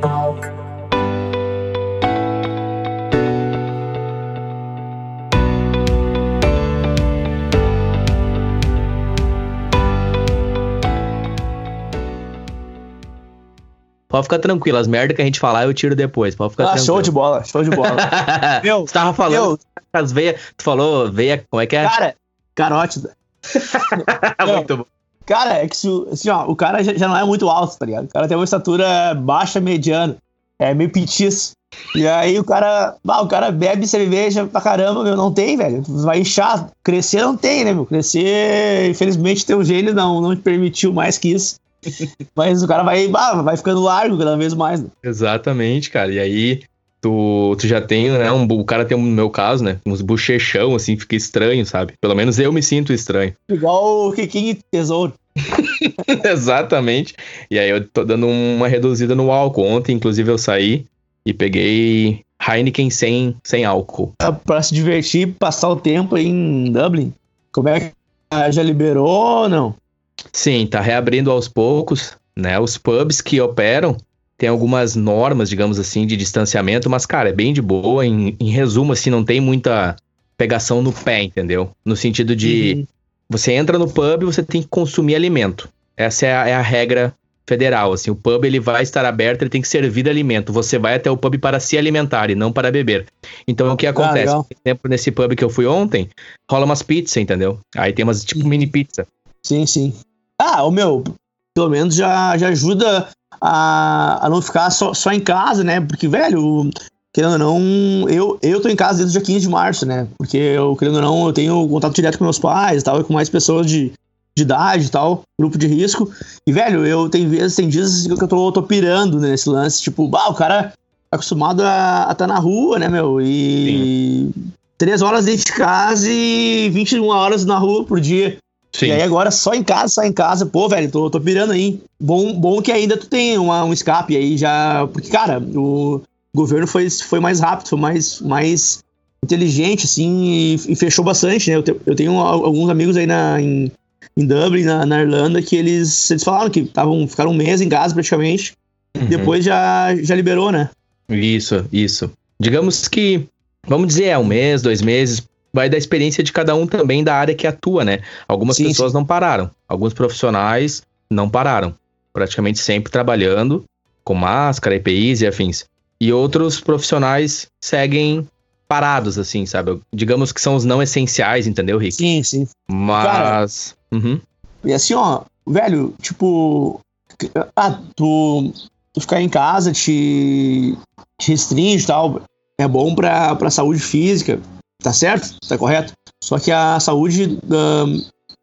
Talk. Pode ficar tranquilo, as merdas que a gente falar eu tiro depois. Pode ficar Ah, tranquilo. show de bola, show de bola. Meu, Você tava falando as veias. Tu falou veia. Como é que é? cara, carótida. Muito bom. Cara, é que se, o- assim, ó, o cara já, já não é muito alto, tá ligado? O cara tem uma estatura baixa, mediana. É meio petiço. E aí o cara. Ah, o cara bebe cerveja pra caramba, meu. Não tem, velho. Vai inchar. Crescer não tem, né, meu? Crescer, infelizmente, teu gênio não, não te permitiu mais que isso. Mas o cara vai, ah, vai ficando largo cada vez mais. Né? Exatamente, cara. E aí, tu, tu já tem, né? Um, o cara tem, no meu caso, né? Uns bochechão, assim, fica estranho, sabe? Pelo menos eu me sinto estranho. Igual o Kikinho Tesouro. Exatamente. E aí eu tô dando uma reduzida no álcool. Ontem, inclusive, eu saí e peguei Heineken sem, sem álcool. Pra- se divertir, passar o tempo aí em Dublin. Como é que já liberou ou não? Sim, tá reabrindo aos poucos, né? Os pubs que operam tem algumas normas, digamos assim, de distanciamento, mas, cara, é bem de boa. Em, em resumo, assim, não tem muita pegação no pé, entendeu? No sentido de Uhum. você entra no pub e você tem que consumir alimento. Essa é a, é a regra federal, assim. O pub, ele vai estar aberto, ele tem que servir alimento. Você vai até o pub para se alimentar e não para beber. Então, o que acontece? legal. Por exemplo, nesse pub que eu fui ontem, rola umas pizzas, entendeu? Aí tem umas, tipo, mini pizza. Sim, sim. Ah, o meu, pelo menos já, já ajuda a, a não ficar só, só em casa, né? Porque, velho, querendo ou não, eu, eu tô em casa desde o dia 15 de março, né? Porque eu, querendo ou não, eu tenho contato direto com meus pais e tal, e com mais pessoas de, de idade e tal, grupo de risco. E, velho, eu tem vezes, tem dias assim que eu tô, tô pirando né, nesse lance, tipo, bah, o cara é acostumado a estar na rua, né, meu? E. Três horas dentro de casa e 21 horas na rua por dia. Sim. E aí agora só em casa, só em casa. Pô, velho, tô, tô pirando aí. Bom, bom que ainda tu tem uma- um escape aí já. Porque, cara, o governo foi, foi mais rápido, foi mais, mais inteligente, assim, e, e fechou bastante, né? Eu, te- eu tenho al- alguns amigos aí na, em, em Dublin, na, na Irlanda, que eles, eles falaram que tavam, ficaram um mês em casa praticamente. Uhum. Depois já, já liberou, né? Isso, isso. Digamos que, vamos dizer, é um mês, dois meses, vai da experiência de cada um também da área que atua, né? Algumas Sim, pessoas não pararam, alguns profissionais não pararam, praticamente sempre trabalhando com máscara, EPIs e afins. E outros profissionais seguem parados, assim, sabe? Digamos que são os não essenciais, entendeu, Rick? Sim, sim. Mas. Uhum. E assim, ó, velho, tipo. Ah, tu, tu ficar em casa te, te restringe e tal. É bom pra, pra saúde física, tá certo? Tá correto? Só que a saúde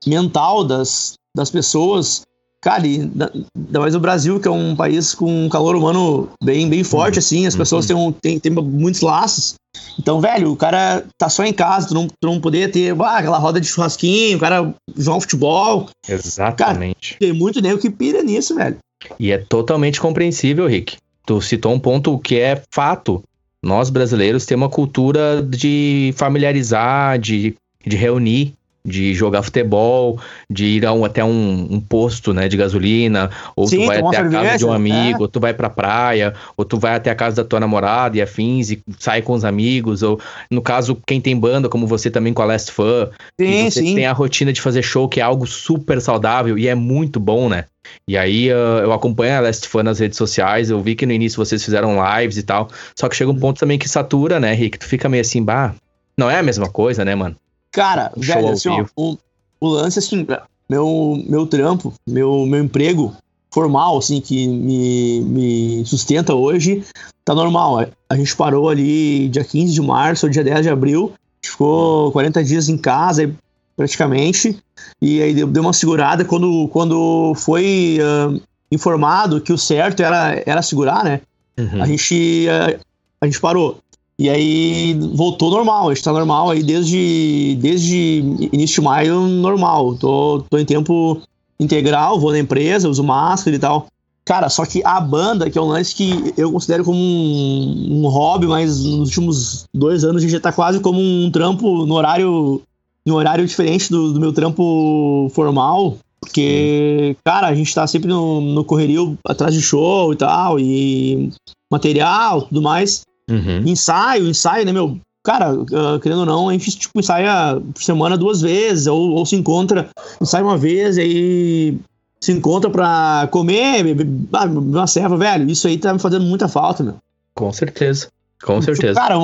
mental das, das pessoas, cara, e da- ainda mais no Brasil, que é um país com um calor humano bem, bem forte, assim, as pessoas têm, um, têm, têm muitos laços. Então, velho, o cara tá só em casa, tu não, tu não poder ter ah, aquela roda de churrasquinho, o cara jogar um futebol. Exatamente. Tem muito nego que pira nisso, velho. E é totalmente compreensível, Rick. Tu citou um ponto que é fato. Nós brasileiros temos uma cultura de familiarizar, de, de reunir, de jogar futebol, de ir a um- até um, um posto né, de gasolina, ou Sim, tu vai até a casa de um é. amigo, ou tu vai pra praia, ou tu vai até a casa da tua namorada e afins e sai com os amigos, ou no caso, quem tem banda, como você também com a Last Fan, Sim, você sim. tem a rotina de fazer show, que é algo super saudável e é muito bom, né? E aí uh, eu acompanho a Last Fan nas redes sociais, eu vi que no início vocês fizeram lives e tal. Só que chega um ponto também que satura, né, Rick? Tu fica meio assim, bah, não é a mesma coisa, né, mano? Cara, Show velho, assim, ó, o, o lance, assim, meu, meu trampo, meu, meu emprego formal, assim, que me, me sustenta hoje, tá normal. A gente parou ali dia 15 de março, dia 10 de abril, ficou 40 dias em casa, praticamente, e aí deu, deu uma segurada quando, quando foi ah, informado que o certo era, era segurar, né? Uhum. a gente eh, a, gente parou. E aí voltou normal, a gente tá normal aí desde, desde início de maio, normal. Tô, tô em tempo integral, vou na empresa, uso máscara e tal. Cara, só que a banda, que é um lance que eu considero como um, um hobby, mas nos últimos dois anos a gente já tá quase como um trampo no horário, no horário diferente do, do meu trampo formal. Porque, cara, a gente tá sempre no, no correrio atrás de show e tal, e material, tudo mais. Uhum. Ensaio, ensaio, né, meu? Cara, uh, querendo ou não, a gente, tipo, ensaia por semana duas vezes, ou, ou se encontra, ensaia uma vez, e aí se encontra pra comer, beber ah, uma serva, velho. Isso aí tá me fazendo muita falta, meu. Com certeza. Com Tipo, certeza. Cara,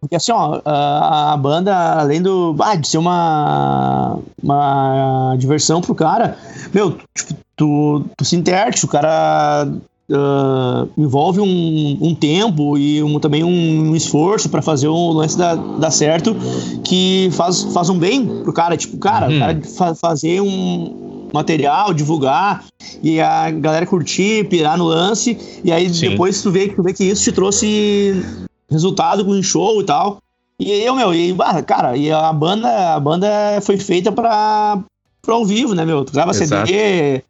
porque assim, ó, a, a banda, além do. Ah, de ser uma. Uma diversão pro cara, meu, tipo, tu, tu se interte, o cara. Ah, envolve um, um tempo e um, também um, esforço pra fazer o lance dar, dar certo que faz, faz um bem pro cara. Tipo, cara, Uhum. o cara fa- fazer um material, divulgar e a galera curtir, pirar no lance, e aí Sim. depois tu vê, tu vê que isso te trouxe resultado com o show e tal. E eu, meu, e, cara, e a banda, a banda foi feita pra, pra ao vivo, né, meu? Tu grava Exato. CD,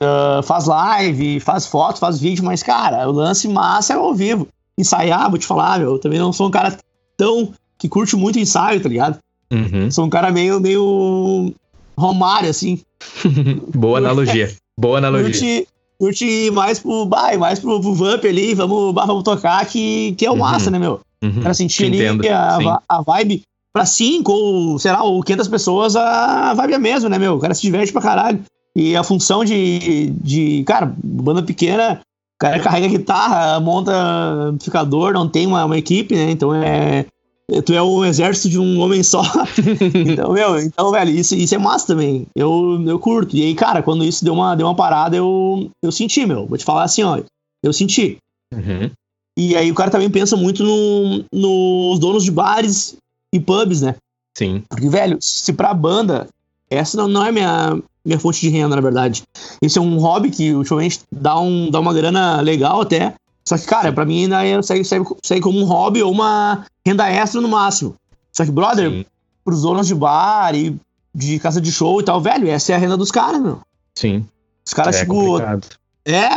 ah, faz live, faz foto, faz vídeo, mas, cara, o lance massa é ao vivo. Ensaiar, vou te falar, meu, eu também não sou um cara tão que curte muito ensaio, tá ligado? Uhum. Sou um cara meio, meio Romário, assim. Boa analogia. Boa analogia. Curte, curte mais pro, bah, ir mais pro, pro Vamp ali, vamos, vamos tocar, que, que é o Uhum. massa, né, meu? Uhum. O cara sentir Te ali a, a vibe pra 5 ou, sei lá, ou 500 pessoas, a vibe é a mesma, né, meu? O cara se diverte pra caralho. E a função de, de cara, banda pequena, o cara carrega guitarra, monta amplificador, não tem uma, uma equipe, né? Então é. Tu é o exército de um homem só. então, meu, então, velho, isso, isso é massa também. Eu, eu curto. E aí, cara, quando isso deu uma, deu uma parada, eu, eu senti, meu. Vou te falar assim, ó. Eu senti. Uhum. E aí o cara também pensa muito no- nos donos de bares e pubs, né? Sim. Porque, velho, se pra banda, essa não, não é minha, minha fonte de renda, na verdade. Esse é um hobby que ultimamente dá, um, dá uma grana legal até. Só que, cara, pra mim ainda é, segue, segue, segue como um hobby ou uma renda extra no máximo. Só que, brother, Sim. pros donos de bar e de casa de show e tal, velho, essa é a renda dos caras, meu. Sim. Os caras, é tipo, complicado. é,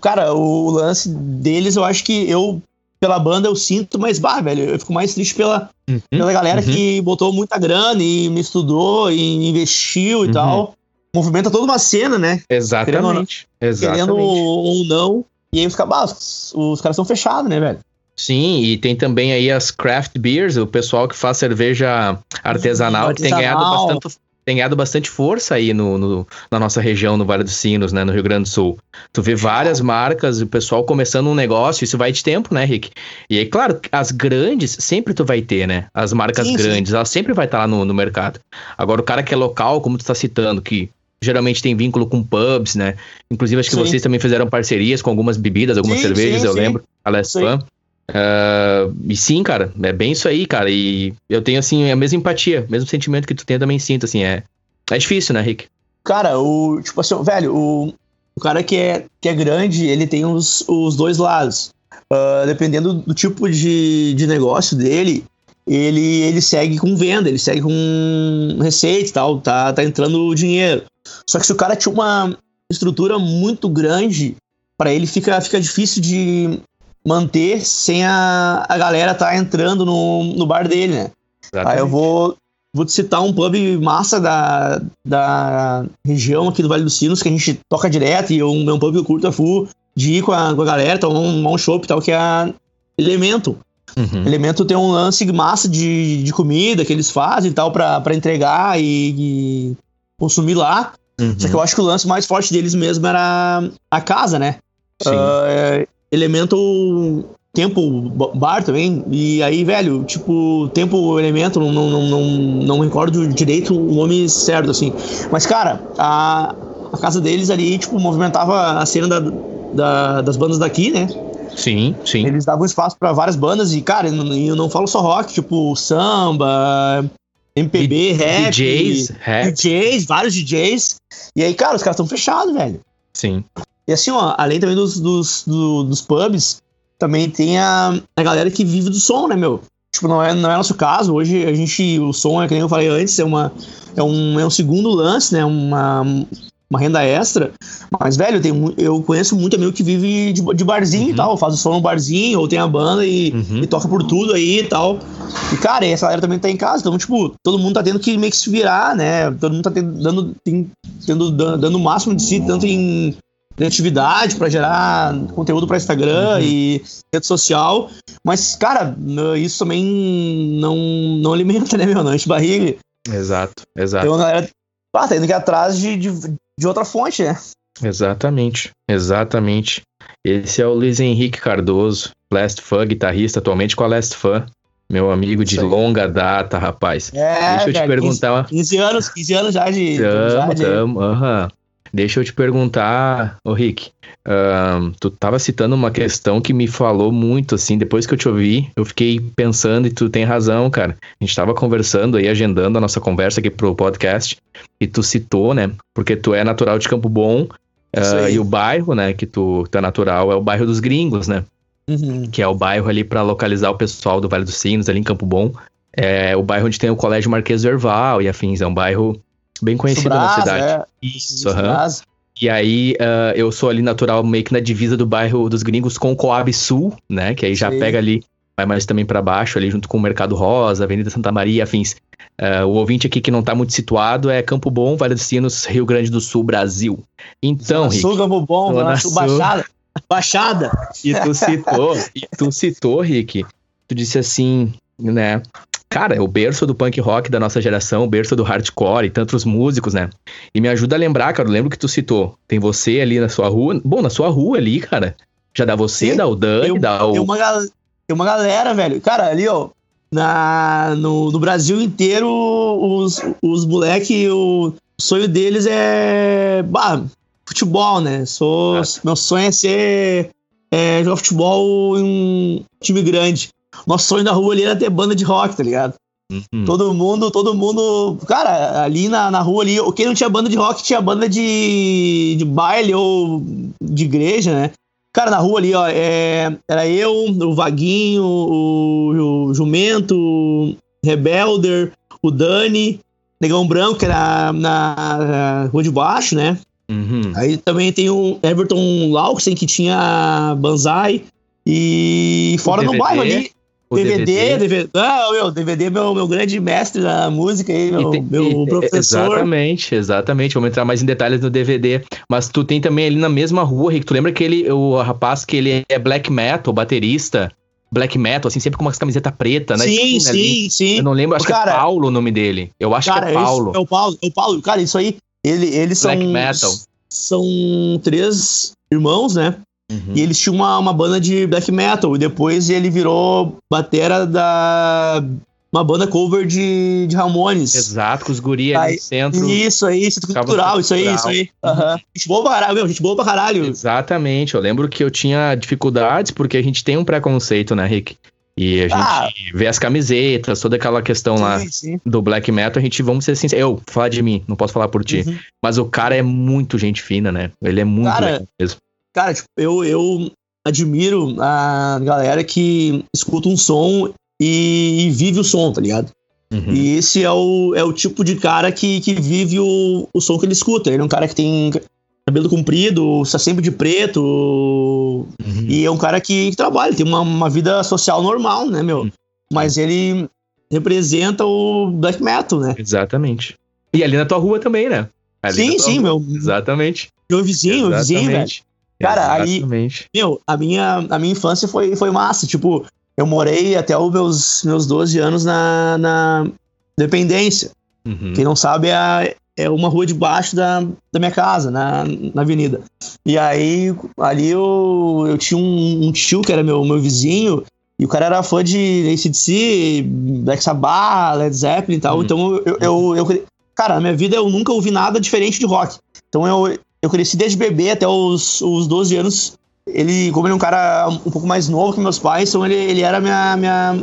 cara, o lance deles, eu acho que eu, pela banda, eu sinto, mas, bah, velho, eu fico mais triste pela, Uhum. pela galera uhum. que botou muita grana e me estudou e investiu e Uhum. tal. Movimenta toda uma cena, né? Exatamente. Querendo Exatamente. ou não. E aí fica, bah, os, os caras são fechados, né, velho? Sim, e tem também aí as craft beers, o pessoal que faz cerveja artesanal, que tem ganhado Artesanal. bastante, tem ganhado bastante força aí no, no- na nossa região, no Vale dos Sinos, né, no Rio Grande do Sul. Tu vê várias marcas, o pessoal começando um negócio, isso vai de tempo, né, Rick? E aí, claro, as grandes, sempre tu vai ter, né? As marcas Sim, sim. grandes, elas sempre vai estar lá no, no mercado. Agora, o cara que é local, como tu tá citando, que geralmente tem vínculo com pubs, né? Inclusive, acho que Sim. vocês também fizeram parcerias com algumas bebidas, algumas Sim, cervejas, sim, eu lembro. A. Pan. Ah, e sim, cara, é bem isso aí, cara. E eu tenho, assim, a mesma empatia, mesmo sentimento que tu tem, eu também sinto, assim. É, é difícil, né, Rick? Cara, o. Tipo assim, velho, o, o cara que é, que é grande, ele tem os, os dois lados. Ah, dependendo do tipo de, de negócio dele, ele, ele segue com venda, ele segue com receita e tal, tá, tá entrando dinheiro. Só que se o cara tinha uma estrutura muito grande, pra ele fica, fica difícil de manter sem a, a galera tá entrando no, no bar dele, né? Aí eu vou, vou te citar um pub massa da, da região aqui do Vale dos Sinos, que a gente toca direto, e é um, é um pub que eu curto a full, de ir com a, com a galera, tomar um, um chopp e tal, que é a Elemento. Uhum. Elemento tem um lance massa de, de comida que eles fazem e tal, pra entregar e, e consumir lá. Uhum. Só que eu acho que o lance mais forte deles mesmo era a casa, né? É, elemento tempo ba- bar também. E aí, velho, tipo, tempo elemento, não, não, não, não, não recordo direito o nome certo, assim. Mas, cara, a, a casa deles ali, tipo, movimentava a cena da, da- das bandas daqui, né? Sim, sim. Eles davam espaço pra várias bandas e, cara, eu não, eu não falo só rock, tipo, samba, MPB, rap. DJs, rap, DJs, vários DJs. E aí, cara, os caras estão fechados, velho. sim. E assim, ó, além também dos, dos, do- dos pubs, também tem a, a galera que vive do som, né, meu? Tipo, não é, não é nosso caso. Hoje a gente, o som, é que nem eu falei antes, é, uma, é, um, é um segundo lance, né? Uma, uma renda extra. Mas, velho, tem, eu conheço muito amigo que vive de, de barzinho uhum. e tal, faz o som no barzinho, ou tem a banda e, uhum. e, toca por tudo aí e tal. E, cara, essa galera também tá em casa, então, tipo, todo mundo tá tendo que meio que se virar, né? Todo mundo tá tendo, dando, tem, tendo, dando o máximo de si, tanto em criatividade para gerar conteúdo para Instagram uhum. e rede social. Mas, cara, isso também não, não alimenta, né, meu? Não enche barriga. Exato, exato. Então, a galera ah, tá indo aqui atrás de, de, de outra fonte, né? Exatamente, exatamente. Esse é o Luiz Henrique Cardoso, Last Fan, guitarrista atualmente com a Last Fan. Meu amigo de longa data, rapaz. É, Deixa eu te perguntar. 15, 15, anos, 15 anos já de. Tamo, já de... tamo, aham. Deixa eu te perguntar, ô Rick, uh, tu tava citando uma questão que me falou muito, assim, depois que eu te ouvi, eu fiquei pensando e tu tem razão, cara. A gente tava conversando aí, agendando a nossa conversa aqui pro podcast, e tu citou, né, porque tu é natural de Campo Bom, uh, e o bairro, né, que tu, tu é natural é o bairro dos gringos, né, uhum. que é o bairro ali para localizar o pessoal do Vale dos Sinos, ali em Campo Bom. É o bairro onde tem o Colégio Marquês Erval e afins, é um bairro bem conhecida na cidade. É. Isso. E aí, uh, eu sou ali natural, meio que na divisa do bairro dos gringos com o Coab Sul, né? Que aí já Sim. pega ali, vai mais também para baixo, ali junto com o Mercado Rosa, Avenida Santa Maria, afins. Uh, o ouvinte aqui que não tá muito situado é Campo Bom, Vale dos Sinos, Rio Grande do Sul, Brasil. Então, Rick. Sul, Campo Bom, Zona Sul, Baixada. Baixada. E tu citou, e tu citou, Rick, tu disse assim, né? cara, é o berço do punk rock da nossa geração, o berço do hardcore e tantos músicos, né? E me ajuda a lembrar, cara, eu lembro que tu citou. Tem você ali na sua rua. Bom, na sua rua ali, cara. Já dá você, Sim, dá o Dani, eu, dá o. Tem uma, tem uma galera, velho. Cara, ali, ó. Na, no, no Brasil inteiro, os, os moleque, o sonho deles é. Bah, futebol, né? Sou, ah. Meu sonho é ser. É, jogar futebol em um time grande. Nosso sonho da rua ali era ter banda de rock, tá ligado? Uhum. Todo mundo, todo mundo. Cara, ali na, na rua ali, quem não tinha banda de rock tinha banda de, de baile ou de igreja, né? Cara, na rua ali, ó, é, era eu, o Vaguinho, o, o Jumento, o Rebelder, o Dani, Negão Branco, que era na, na rua de baixo, né? Uhum. Aí também tem o Everton Lauxen, que tinha Banzai. E fora no bairro ali. DVD, DVD. DVD. Não, meu, DVD é meu, meu grande mestre na música aí, meu, tem, meu professor. Exatamente, exatamente. Vamos entrar mais em detalhes no DVD. Mas tu tem também ali na mesma rua, Rick. Tu lembra que ele, o rapaz que ele é black metal, baterista? Black metal, assim, sempre com uma camiseta preta, né? Sim, sim, ali. sim. Eu não lembro, acho cara, que é Paulo o nome dele. Eu acho cara, que é Paulo. É o Paulo, é o Paulo. Cara, isso aí, ele, eles black são. Black metal. São três irmãos, né? Uhum. E eles tinham uma, uma banda de black metal. E depois ele virou batera da. Uma banda cover de, de Ramones. Exato, com os guri ali no centro. Isso aí, centro cultural, isso aí, isso aí. Uhum. Gente boa pra caralho, meu, gente boa pra caralho. Exatamente, eu lembro que eu tinha dificuldades porque a gente tem um preconceito, né, Rick? E a gente ah. vê as camisetas, toda aquela questão sim, lá sim. do black metal, a gente, vamos ser sinceros, eu, falar de mim, não posso falar por ti, uhum. mas o cara é muito gente fina, né? Ele é muito cara, mesmo. Cara, tipo, eu, eu admiro a galera que escuta um som e, e vive o som, tá ligado? Uhum. E esse é o, é o tipo de cara que, que vive o, o som que ele escuta. Ele é um cara que tem cabelo comprido, está sempre de preto. Uhum. E é um cara que, que trabalha, tem uma, uma, vida social normal, né, meu? Uhum. Mas ele representa o black metal, né? Exatamente. E ali na tua rua também, né? Ali sim, sim, rua. meu. Exatamente. Meu vizinho, Exatamente. vizinho, velho. Cara, Exatamente. aí, meu, a minha, a minha infância foi, foi massa. Tipo, eu morei até os meus, meus 12 anos na, na Dependência. Uhum. Quem não sabe é, é uma rua debaixo da, da minha casa, na, na avenida. E aí, ali eu, eu tinha um, um tio que era meu, meu vizinho, e o cara era fã de ACDC, Black Sabbath, Led Zeppelin e tal. Uhum. Então eu, eu, eu, eu, Cara, na minha vida eu nunca ouvi nada diferente de rock. Então eu, eu cresci desde bebê até os, os 12 anos. Ele, como ele é um cara um pouco mais novo que meus pais, então ele, ele era minha, minha.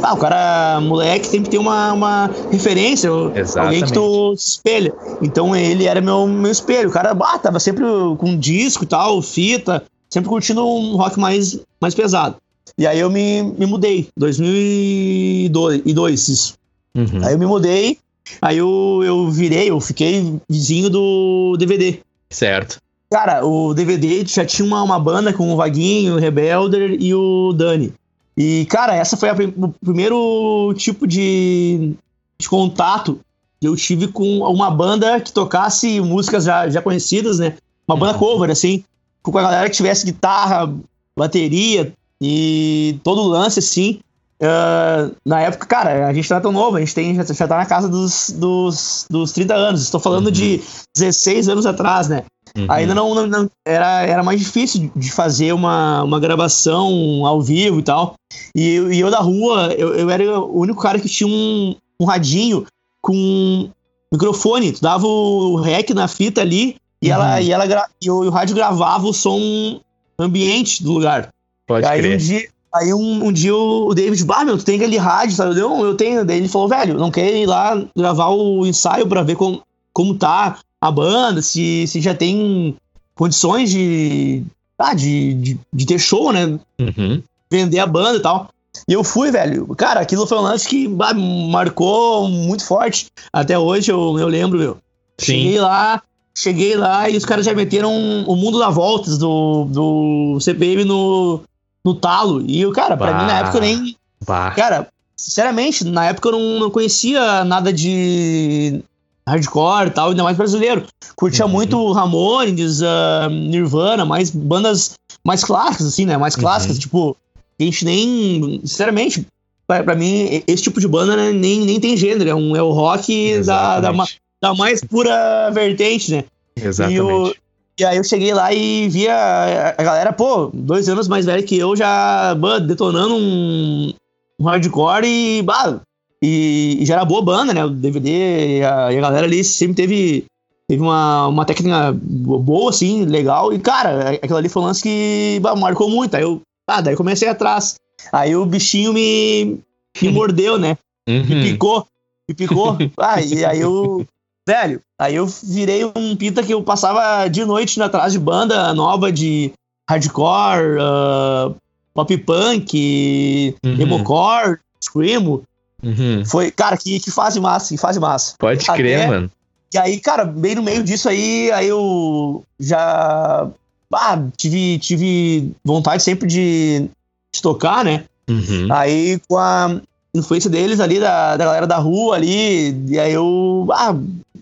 Ah, o cara, moleque, sempre tem uma, uma referência, Exatamente. alguém que tu se espelha. Então ele era meu, meu espelho. O cara, ah, tava sempre com disco e tal, fita, sempre curtindo um rock mais, mais pesado. E aí eu me, me mudei, 2002, isso. Uhum. Aí eu me mudei Aí eu, eu virei, eu fiquei vizinho do DVD. Certo. Cara, o DVD já tinha uma, uma banda com o Vaguinho, o Rebelder e o Dani. E, cara, essa foi a, o primeiro tipo de, de contato que eu tive com uma banda que tocasse músicas já, já conhecidas, né? Uma banda uhum. cover, assim, com a galera que tivesse guitarra, bateria e todo o lance, assim. Uh, na época, cara, a gente não é tão novo, a gente tem, já, já tá na casa dos, dos, dos 30 anos. Estou falando uhum. de 16 anos atrás, né? Uhum. Ainda não, não, não, era, era mais difícil de fazer uma, uma gravação ao vivo e tal. E, eu, e eu da rua, eu, eu era o único cara que tinha um, um radinho com microfone. Tu dava o rec na fita ali e, uhum. ela, e, ela e o, e o rádio gravava o som ambiente do lugar. Pode aí crer. um dia, aí um, um dia o David, bah, meu, tu tem aquele rádio, sabe? Eu, eu tenho. Daí ele falou, velho, não quer ir lá gravar o ensaio pra ver como, como tá a banda, se, se já tem condições de, ah, de, de, de ter show, né? Uhum. Vender a banda e tal. E eu fui, velho. Cara, aquilo foi um lance que bah, marcou muito forte. Até hoje eu, eu lembro, meu. Sim. Cheguei lá, cheguei lá e os caras já meteram o mundo da voltas do, do CPM no, no talo. E, o cara, pra bah. mim na época eu nem. Bah. Cara, sinceramente, na época eu não, não conhecia nada de hardcore e tal, ainda mais brasileiro. Curtia uhum. muito Ramones, uh, Nirvana, mais bandas mais clássicas, assim, né? Mais clássicas, uhum. tipo, a gente nem, sinceramente, pra, pra, mim, esse tipo de banda né, nem, nem tem gênero, é, um, é o rock da, da, da, mais pura vertente, né? Exatamente. E, aí eu cheguei lá e via a galera, pô, dois anos mais velho que eu, já bah, detonando um, um hardcore e, bah, e, e, já era boa banda, né? O DVD e a, e a galera ali sempre teve, teve uma, uma técnica boa, assim, legal. E, cara, aquilo ali foi um lance que bah, marcou muito. Aí eu, ah, daí comecei atrás. Aí o bichinho me, me mordeu, né? Uhum. Me picou. Me picou. Ah, e aí eu. Velho, aí eu virei um pita que eu passava de noite atrás de banda nova de hardcore, uh, pop punk, uhum. emocore, screamo. Uhum. Foi, cara, que, que fase massa, que fase massa. Pode Até, crer, mano. E aí, cara, bem no meio disso aí, aí eu já ah, tive, tive vontade sempre de, de tocar, né? Uhum. Aí com a influência deles ali, da, da galera da rua ali, e aí eu, ah,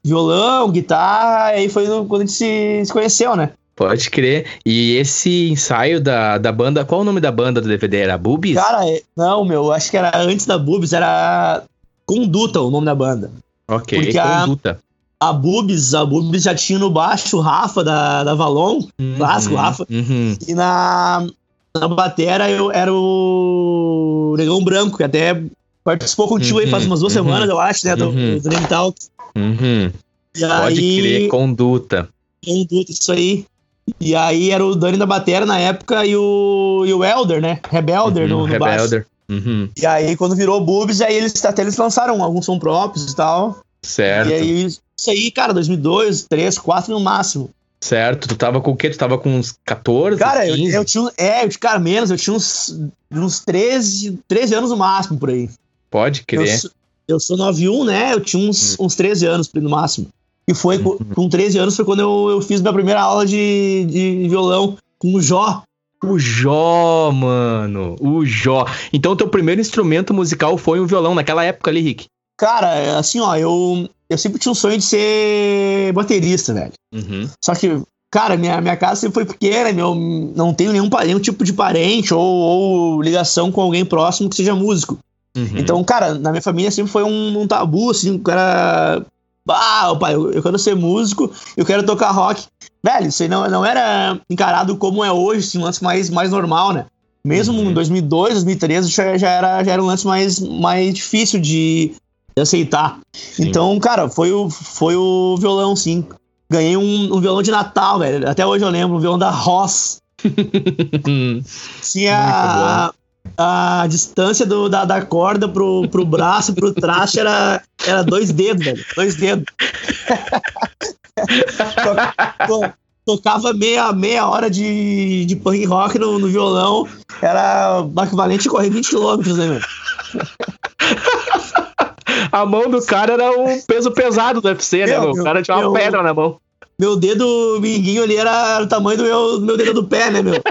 violão, guitarra, aí foi quando a gente se, se conheceu, né? Pode crer. E esse ensaio da, da banda, qual o nome da banda do DVD? Era Bubis? Cara, é, não, meu, acho que era antes da Bubis, era Conduta o nome da banda. Ok, Porque Conduta. A, a Bubis, a Bubis já tinha no baixo o Rafa da, da Valon, uhum, clássico Rafa. Uhum. E na, na batera eu era o Negão Branco, que até participou contigo uhum, aí faz umas duas uhum, semanas, eu acho, né? Do, uhum. do Talk. Uhum. Pode aí, crer, Conduta. Conduta, isso aí. E aí era o Dani da Batera na época e o, e o Elder, né? Rebelder uhum, no, no Rebelder. Uhum. E aí quando virou Boobs, aí eles até eles lançaram alguns som próprios e tal. Certo. E aí isso aí, cara, 2002, 2003, 2004 no máximo. Certo, tu tava com o quê? Tu tava com uns 14, Cara, 15? eu, eu tinha, é, eu cara, menos, eu tinha uns, uns 13, 13 anos no máximo por aí. Pode crer. Eu, eu sou 91, né? Eu tinha uns, hum. uns 13 anos no máximo. E foi uhum. com 13 anos foi quando eu, eu fiz minha primeira aula de, de violão com o Jó. O Jó, mano. O Jó. Então teu primeiro instrumento musical foi um violão naquela época ali, Rick? Cara, assim, ó, eu, eu sempre tinha um sonho de ser baterista, velho. Uhum. Só que, cara, minha, minha casa sempre foi pequena, meu, não tenho nenhum, nenhum tipo de parente ou, ou ligação com alguém próximo que seja músico. Uhum. Então, cara, na minha família sempre foi um, um tabu, assim, o cara ah, pai, eu, eu quero ser músico, eu quero tocar rock. Velho, isso aí não, não era encarado como é hoje, assim, um lance mais, mais normal, né? Mesmo uhum. em 2002, 2013, já, já, era, já era um lance mais, mais difícil de, de aceitar. Sim. Então, cara, foi o, foi o violão, sim. Ganhei um, um violão de Natal, velho. Até hoje eu lembro, um violão da Ross. Tinha a distância do, da, da corda pro, pro braço, pro traste era, era dois dedos, velho. Dois dedos. Tocava meia, meia hora de, de punk rock no, no violão. Era equivalente a correr 20 km, né, velho? a mão do cara era um peso pesado do UFC, né, meu? O cara tinha uma meu, pedra na mão. Meu dedo minguinho ali era o tamanho do meu, do meu dedo do pé, né, meu?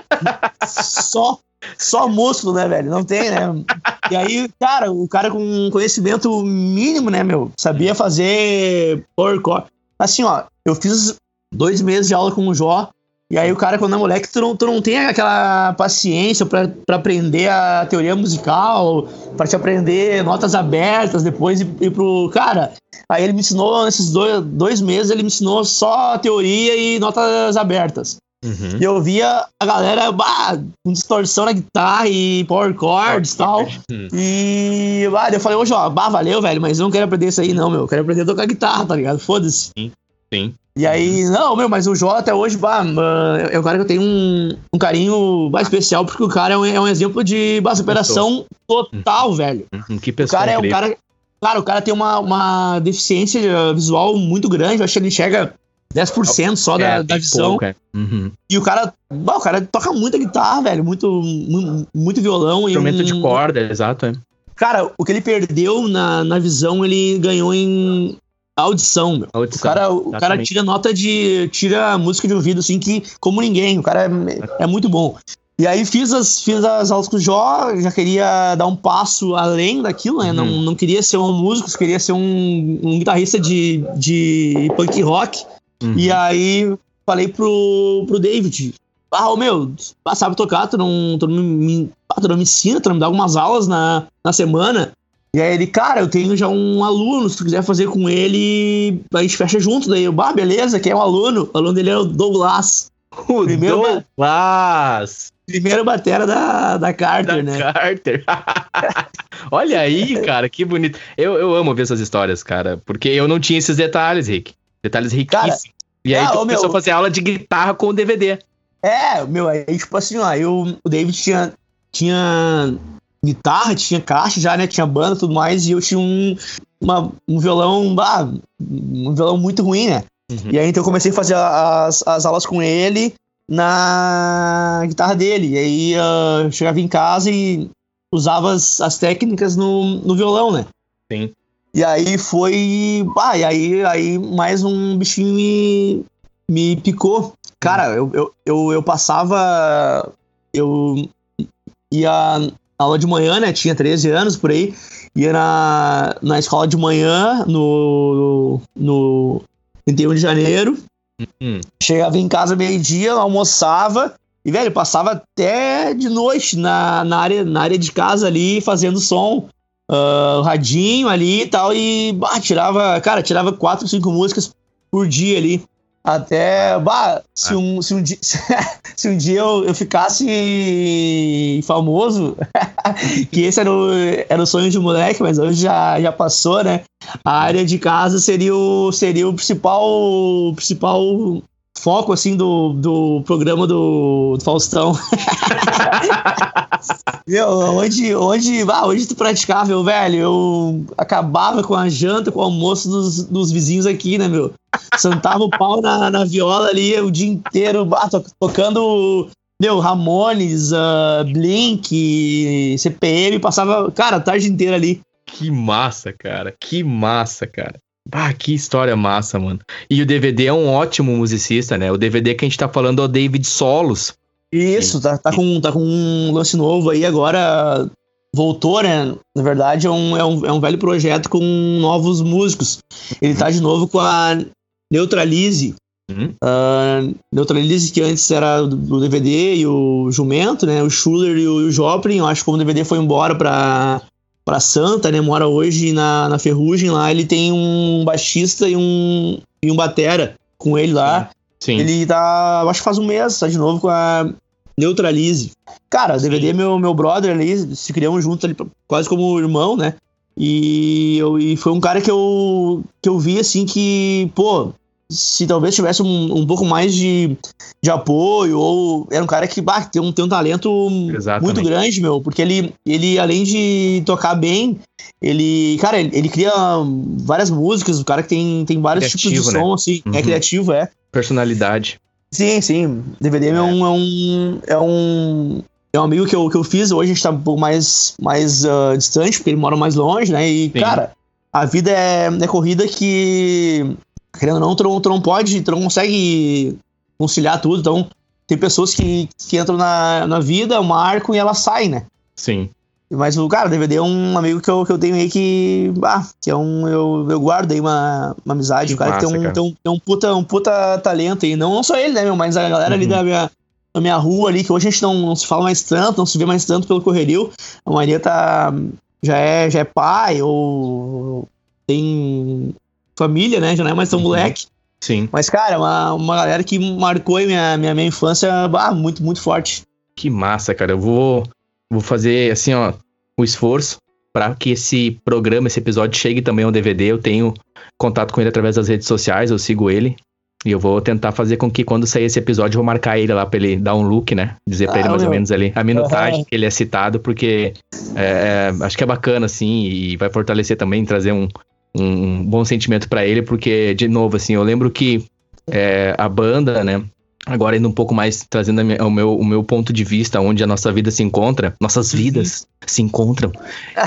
Só só músculo, né, velho? Não tem, né? E aí, cara, o cara com conhecimento mínimo, né, meu? Sabia fazer power core. Assim, ó, eu fiz dois meses de aula com o Jó. E aí o cara, quando é moleque, tu não, tu não tem aquela paciência para aprender a teoria musical, para te aprender notas abertas depois e, e pro. Cara, aí ele me ensinou, nesses dois, dois meses, ele me ensinou só teoria e notas abertas. Uhum. E eu via a galera bah, com distorção na guitarra e power chords e tal. Uhum. E bah, eu falei, ô João, bah, valeu, velho, mas eu não quero aprender isso aí, não, meu. Eu quero aprender a tocar guitarra, tá ligado? Foda-se. Sim, sim. E aí, não, meu, mas o Jó até hoje, bah, é um cara que eu tenho um, um carinho mais especial, porque o cara é um, é um exemplo de bah, superação total, uhum. velho. Uhum. Que pessoa o cara é um cara. Cara, o cara tem uma, uma deficiência visual muito grande. Eu acho que ele enxerga 10% só é, da, da visão. É. Uhum. E o cara, o cara toca muita guitarra, velho, muito, muito, violão. Instrumento um, de corda, exato. É. Cara, o que ele perdeu na, na visão, ele ganhou em audição. Meu. audição o cara, o cara tira nota de. tira música de ouvido, assim, que como ninguém. O cara é, é muito bom. E aí fiz as, fiz as aulas com o Jó, já queria dar um passo além daquilo, né? Uhum. Não, não queria ser um músico, queria ser um, um guitarrista de, de punk rock. Uhum. E aí falei pro, pro David, ah, ô meu, sabe tocar, tu não, tu não, me, tu não me ensina, tu não me dá algumas aulas na, na semana. E aí ele, cara, eu tenho já um aluno, se tu quiser fazer com ele, a gente fecha junto. Daí eu, bah, beleza, quem é um aluno? O aluno dele é o Douglas. O primeiro Douglas! Primeiro batera da, da Carter, da né? Carter. Olha aí, cara, que bonito. Eu, eu amo ver essas histórias, cara, porque eu não tinha esses detalhes, Rick. Detalhes riquíssimos. Cara, e aí ah, tu começou meu, a fazer aula de guitarra com o DVD. É, meu, aí tipo assim, ó, eu, o David tinha, tinha guitarra, tinha caixa já, né, tinha banda e tudo mais, e eu tinha um, uma, um violão, ah, um violão muito ruim, né. Uhum. E aí então eu comecei a fazer as, as aulas com ele na guitarra dele. E aí uh, chegava em casa e usava as, as técnicas no, no violão, né? Sim. E aí foi. Ah, e aí, aí mais um bichinho me, me picou. Cara, eu, eu, eu, eu passava. Eu ia na aula de manhã, né? Tinha 13 anos por aí. Ia na, na escola de manhã, no, no 31 de janeiro. Uhum. Chegava em casa meio-dia, almoçava. E, velho, passava até de noite na, na, área, na área de casa ali, fazendo som uh, radinho ali e tal, e bah, tirava, cara, tirava quatro, cinco músicas por dia ali. Até, bah, se ah. um, se um dia, se um dia eu, eu ficasse famoso, que esse era o, era o sonho de moleque, mas hoje já, já passou, né? A área de casa seria o, seria o principal, principal foco, assim, do, do programa do, do Faustão. Meu, onde, onde, ah, onde tu praticava, velho? Eu acabava com a janta, com o almoço dos, dos vizinhos aqui, né, meu? Sentava o pau na, na viola ali o dia inteiro, ah, tocando, meu, Ramones, uh, Blink, CPM, passava, cara, a tarde inteira ali. Que massa, cara, que massa, cara. Ah, que história massa, mano. E o DVD é um ótimo musicista, né? O DVD que a gente tá falando é o David Solos. Isso, tá, tá, com, tá com um lance novo aí agora. Voltou, né? Na verdade, é um, é, um, é um velho projeto com novos músicos. Ele tá de novo com a Neutralize. Uhum. Uh, Neutralize, que antes era do DVD e o Jumento, né? O Schuller e o Joplin. Eu acho que como o DVD foi embora pra, pra Santa, né? Mora hoje na, na Ferrugem lá. Ele tem um baixista e um, e um batera com ele lá. Sim. Ele tá, acho que faz um mês, tá de novo com a Neutralize. Cara, DVD é meu, meu brother ali, se criamos juntos ali, quase como irmão, né? E, eu, e foi um cara que eu, que eu vi assim que, pô, se talvez tivesse um, um pouco mais de, de apoio, ou era um cara que bah, tem, um, tem um talento Exatamente. muito grande, meu, porque ele, ele, além de tocar bem, ele, cara, ele, ele cria várias músicas, o cara que tem, tem vários criativo, tipos de som, né? assim, é uhum. é criativo, é. Personalidade. Sim, sim. DVD é, é um, é um. É um. É um amigo que eu, que eu fiz, hoje a gente tá um pouco mais, mais uh, distante, porque ele mora mais longe, né? E, sim. cara, a vida é, é corrida que, querendo ou não, tu não, tu não pode, tu não consegue conciliar tudo. Então, tem pessoas que, que entram na, na vida, marcam e elas saem, né? Sim. Mas cara, o DVD é um amigo que eu, que eu tenho aí que. Ah, que é um. Eu, eu guardo aí uma, uma amizade. Que o cara massa, que tem um, cara. tem, um, tem um, puta, um puta talento aí. Não, não só ele, né, meu? Mas a galera ali Uhum. da minha, da minha rua ali, que hoje a gente não, não se fala mais tanto, não se vê mais tanto pelo correrio. A maioria tá. Já é, já é pai ou tem família, né? Já não é mais tão Uhum. moleque. Sim. Mas, cara, uma, uma galera que marcou aí minha, minha, minha infância ah, muito, muito forte. Que massa, cara. Eu vou, vou fazer, assim, ó, o esforço para que esse programa, esse episódio chegue também ao DVD. Eu tenho contato com ele através das redes sociais, eu sigo ele. E eu vou tentar fazer com que quando sair esse episódio eu vou marcar ele lá pra ele dar um look, né? Dizer pra Ah, ele mais ou meu. menos ali a minutagem Aham. que ele é citado, porque é, é, acho que é bacana, assim, e vai fortalecer também, trazer um, um bom sentimento pra ele, porque, de novo, assim, eu lembro que é, a banda, né? Agora indo um pouco mais, trazendo minha- o meu, o meu ponto de vista, onde a nossa vida se encontra, nossas Uhum. vidas se encontram.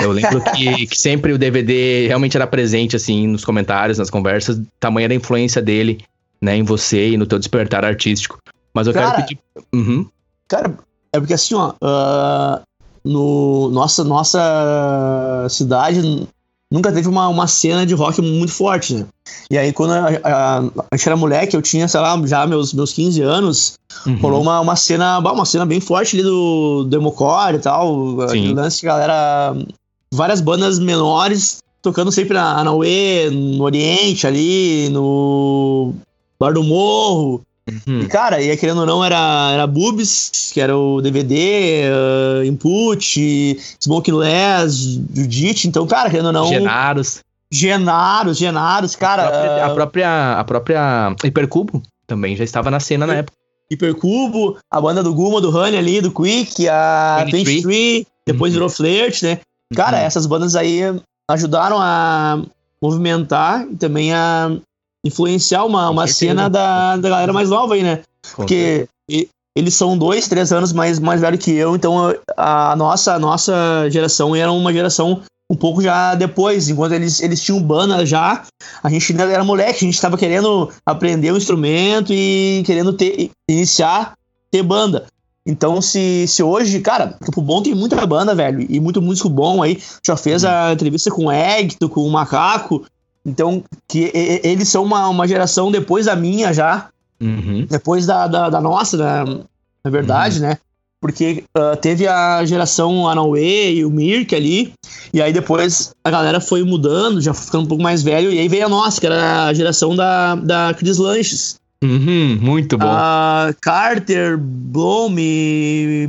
Eu lembro que, que sempre o DVD realmente era presente, assim, nos comentários, nas conversas, tamanha da influência dele, né, em você e no teu despertar artístico. Mas eu Cara, quero pedir. Uhum, Cara, é porque assim, ó, ah, no nossa nossa cidade nunca teve uma, uma cena de rock muito forte, né? E aí quando a, a- a gente era moleque, eu tinha, sei lá, já meus, meus 15 anos, uhum. rolou uma, uma cena, uma cena bem forte ali do, do Emocore e tal, aquele lance galera, várias bandas menores tocando sempre na, na UE, no Oriente ali, no Bar do Morro, Uhum. e, cara, e querendo ou não, era, era Boobs, que era o DVD, uh, Input, Smoking Less, Judite. Então, cara, querendo ou não. Genaros. Genaros, Genaros, cara. a, própria, a própria. A própria Hipercubo também já estava na cena na época. Hipercubo, a banda do Guma, do Honey ali, do Quick, a 23. 23, depois Uhum. virou Flirt, né? Cara, Uhum. essas bandas aí ajudaram a movimentar e também a influenciar uma, uma cena da, da galera mais nova aí, né? Porque eles são dois, três anos mais, mais velho que eu, então a nossa, a nossa geração era uma geração um pouco já depois, enquanto eles, eles tinham banda já, a gente ainda era moleque, a gente estava querendo aprender o instrumento e querendo ter, iniciar ter banda. Então, se, se hoje, cara, Campo Bom tem muita banda, velho, e muito músico bom aí. Já fez a entrevista com o Egto, com o Macaco. Então, que eles são uma, uma geração depois da minha já, Uhum. depois da, da, da nossa, na, na verdade, né? Porque ah, teve a geração Anauê e o Mirk ali, e aí depois a galera foi mudando, já ficando um pouco mais velho, e aí veio a nossa, que era a geração da, da Cris Lanches. Uhum, muito bom. Ah, Carter, Bloom,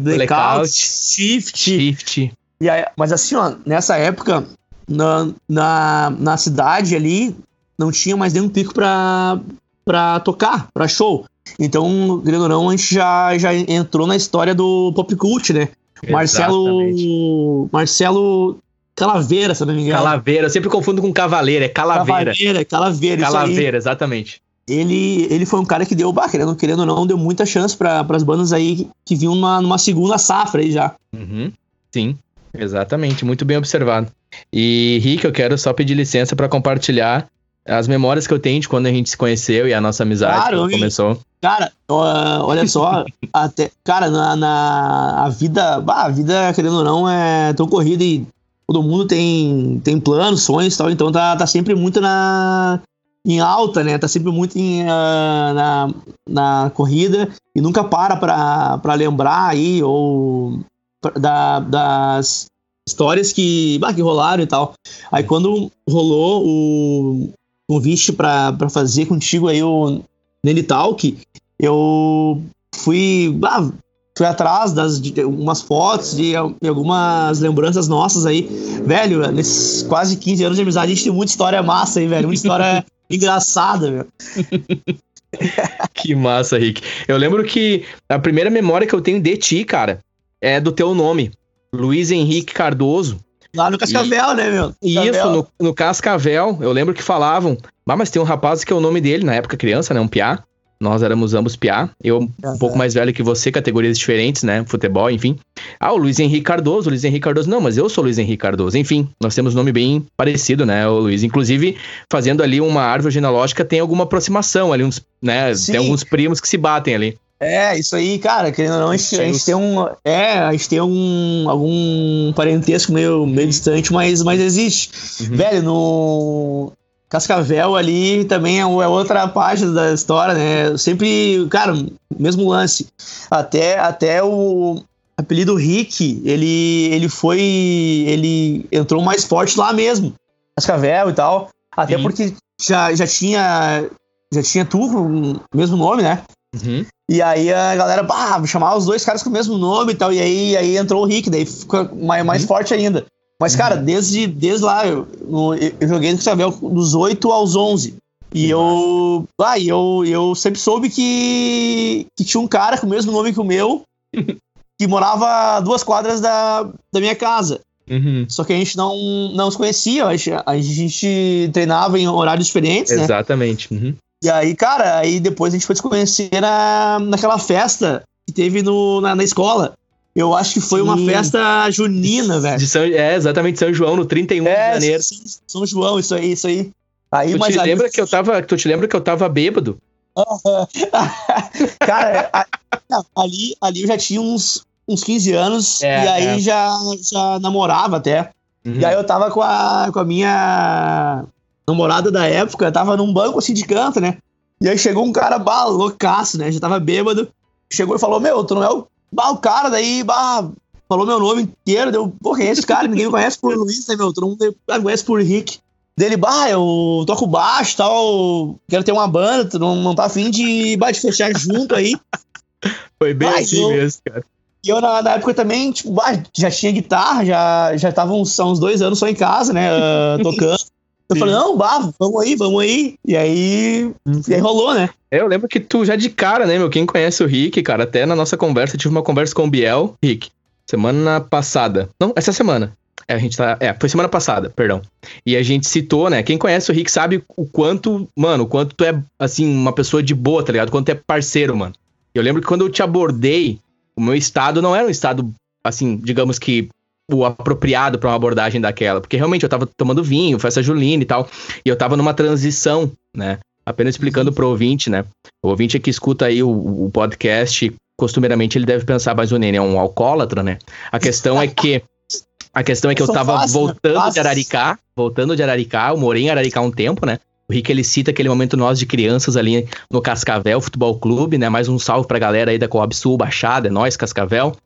Blackout, Blackout. Shift. Shift. E aí, mas assim, ó, nessa época, na, na, na cidade ali, não tinha mais nenhum pico pra, pra tocar, pra show. Então, querendo ou não, a gente já, já entrou na história do pop cult, né? Exatamente. Marcelo. Marcelo Calaveira, se não me engano. Calaveira, eu sempre confundo com cavaleira, é calaveira. Calaveira, Calaveira. Calaveira, exatamente. Ele, ele foi um cara que deu, bah, querendo, querendo ou não, deu muita chance para as bandas aí que, que vinham numa, numa segunda safra aí já. Uhum, Sim, exatamente, muito bem observado. E Rick, eu quero só pedir licença para compartilhar as memórias que eu tenho de quando a gente se conheceu e a nossa amizade Claro, começou. Cara, ó, olha só, até, cara, na, na a vida, a vida, querendo ou não, é tão corrida e todo mundo tem, tem planos, sonhos e tal, então tá, tá sempre muito na em alta, né? Tá sempre muito em, ah, na, na corrida e nunca para pra, pra lembrar aí ou pra- da, das histórias que, bah, que rolaram e tal. Aí quando rolou o convite pra, pra fazer contigo aí o Nelly Talk, eu fui, ah, fui atrás das de umas fotos de, de algumas lembranças nossas aí. Velho, nesses quase 15 anos de amizade, a gente tem muita história massa aí, velho. Muita história engraçada, velho. Que massa, Rick. Eu lembro que a primeira memória que eu tenho de ti, cara, é do teu nome. Luiz Henrique Cardoso. Lá no Cascavel, né, meu? Isso, Cascavel. no, no Cascavel, eu lembro que falavam. Ah, mas tem um rapaz que é o nome dele, na época criança, né? Um piá. Nós éramos ambos piá. Eu um pouco mais velho que você, categorias diferentes, né? Futebol, enfim. Ah, o Luiz Henrique Cardoso, o Luiz Henrique Cardoso. Não, mas eu sou o Luiz Henrique Cardoso. Enfim, nós temos nome bem parecido, né, o Luiz. Inclusive, fazendo ali uma árvore genealógica, tem alguma aproximação ali, uns, né? Sim. Tem alguns primos que se batem ali. É, isso aí, cara, querendo ou não, a gente, a gente, tem um. É, a gente tem um, algum parentesco meio, meio distante, mas, mas existe. Uhum. Velho, no. Cascavel ali também é, é outra página da história, né? Sempre, cara, mesmo lance. Até, até o apelido Rick, ele, ele foi. Ele entrou mais forte lá mesmo. Cascavel e tal. Até Sim. porque já, já tinha. Já tinha tu, o mesmo nome, né? Uhum. E aí a galera, bah, chamar os dois caras com o mesmo nome e tal. E aí, aí entrou o Rick, daí fica mais, mais uhum. forte ainda. Mas, cara, uhum. desde, desde lá, eu, eu joguei no Cascavel dos 8 aos 11. E eu. Ah, e eu, eu sempre soube que, que tinha um cara com o mesmo nome que o meu, que morava a duas quadras da, da minha casa. Uhum. Só que a gente não, não se conhecia, a gente, a gente treinava em horários diferentes, né? Exatamente. Uhum. E aí, cara, aí depois a gente foi se conhecer na, naquela festa que teve no, na, na escola. Eu acho que foi Sim. uma festa junina, velho. São, é, exatamente, São João, no 31 é, de janeiro. São João, isso aí, isso aí. aí tu, mas te aí... lembra que eu tava, tu te lembra que eu tava bêbado? cara, ali, ali eu já tinha uns, uns 15 anos é, e aí é. já, já namorava até. Uhum. E aí eu tava com a, com a minha namorada da época, tava num banco assim de canto, né? E aí chegou um cara, bah, loucaço, né? Já tava bêbado. Chegou e falou: Meu, tu não é o, bah, o cara daí, bah, falou meu nome inteiro. Deu, pô, quem é esse cara? Ninguém me conhece por Luiz, né, meu? Todo mundo me conhece por Rick. Dele, bah, eu toco baixo tal, quero ter uma banda, tu não, não tá afim de, bah, de fechar junto aí. Foi bem bah, assim eu, mesmo, cara. E eu, na, na, época também, tipo, bah, já tinha guitarra, já, já tava uns, uns dois anos só em casa, né, uh, tocando. Eu falei, não, bah, vamos aí, vamos aí. E aí, e aí rolou, né? Eu lembro que tu já de cara, né, meu? Quem conhece o Rick, cara, até na nossa conversa, tive uma conversa com o Biel, Rick, semana passada. Não, essa semana. É, a gente tá. É, foi semana passada, perdão. E a gente citou, né? Quem conhece o Rick sabe o quanto, mano, o quanto tu é, assim, uma pessoa de boa, tá ligado? O quanto tu é parceiro, mano. Eu lembro que quando eu te abordei, o meu estado não era um estado, assim, digamos que o apropriado para uma abordagem daquela, porque realmente eu tava tomando vinho, festa julina e tal, e eu tava numa transição, né? Apenas explicando pro ouvinte, né? O ouvinte que escuta aí o, o podcast, costumeiramente ele deve pensar, mas o Nene é um alcoólatra, né? A questão é que a questão é que eu, eu tava fácil, voltando né? de Araricá, voltando de Araricá, eu morei em Araricá um tempo, né? O Rick ele cita aquele momento nós de crianças ali no Cascavel Futebol Clube, né? Mais um salve pra galera aí da Coab Sul, Baixada, é nóis, Cascavel.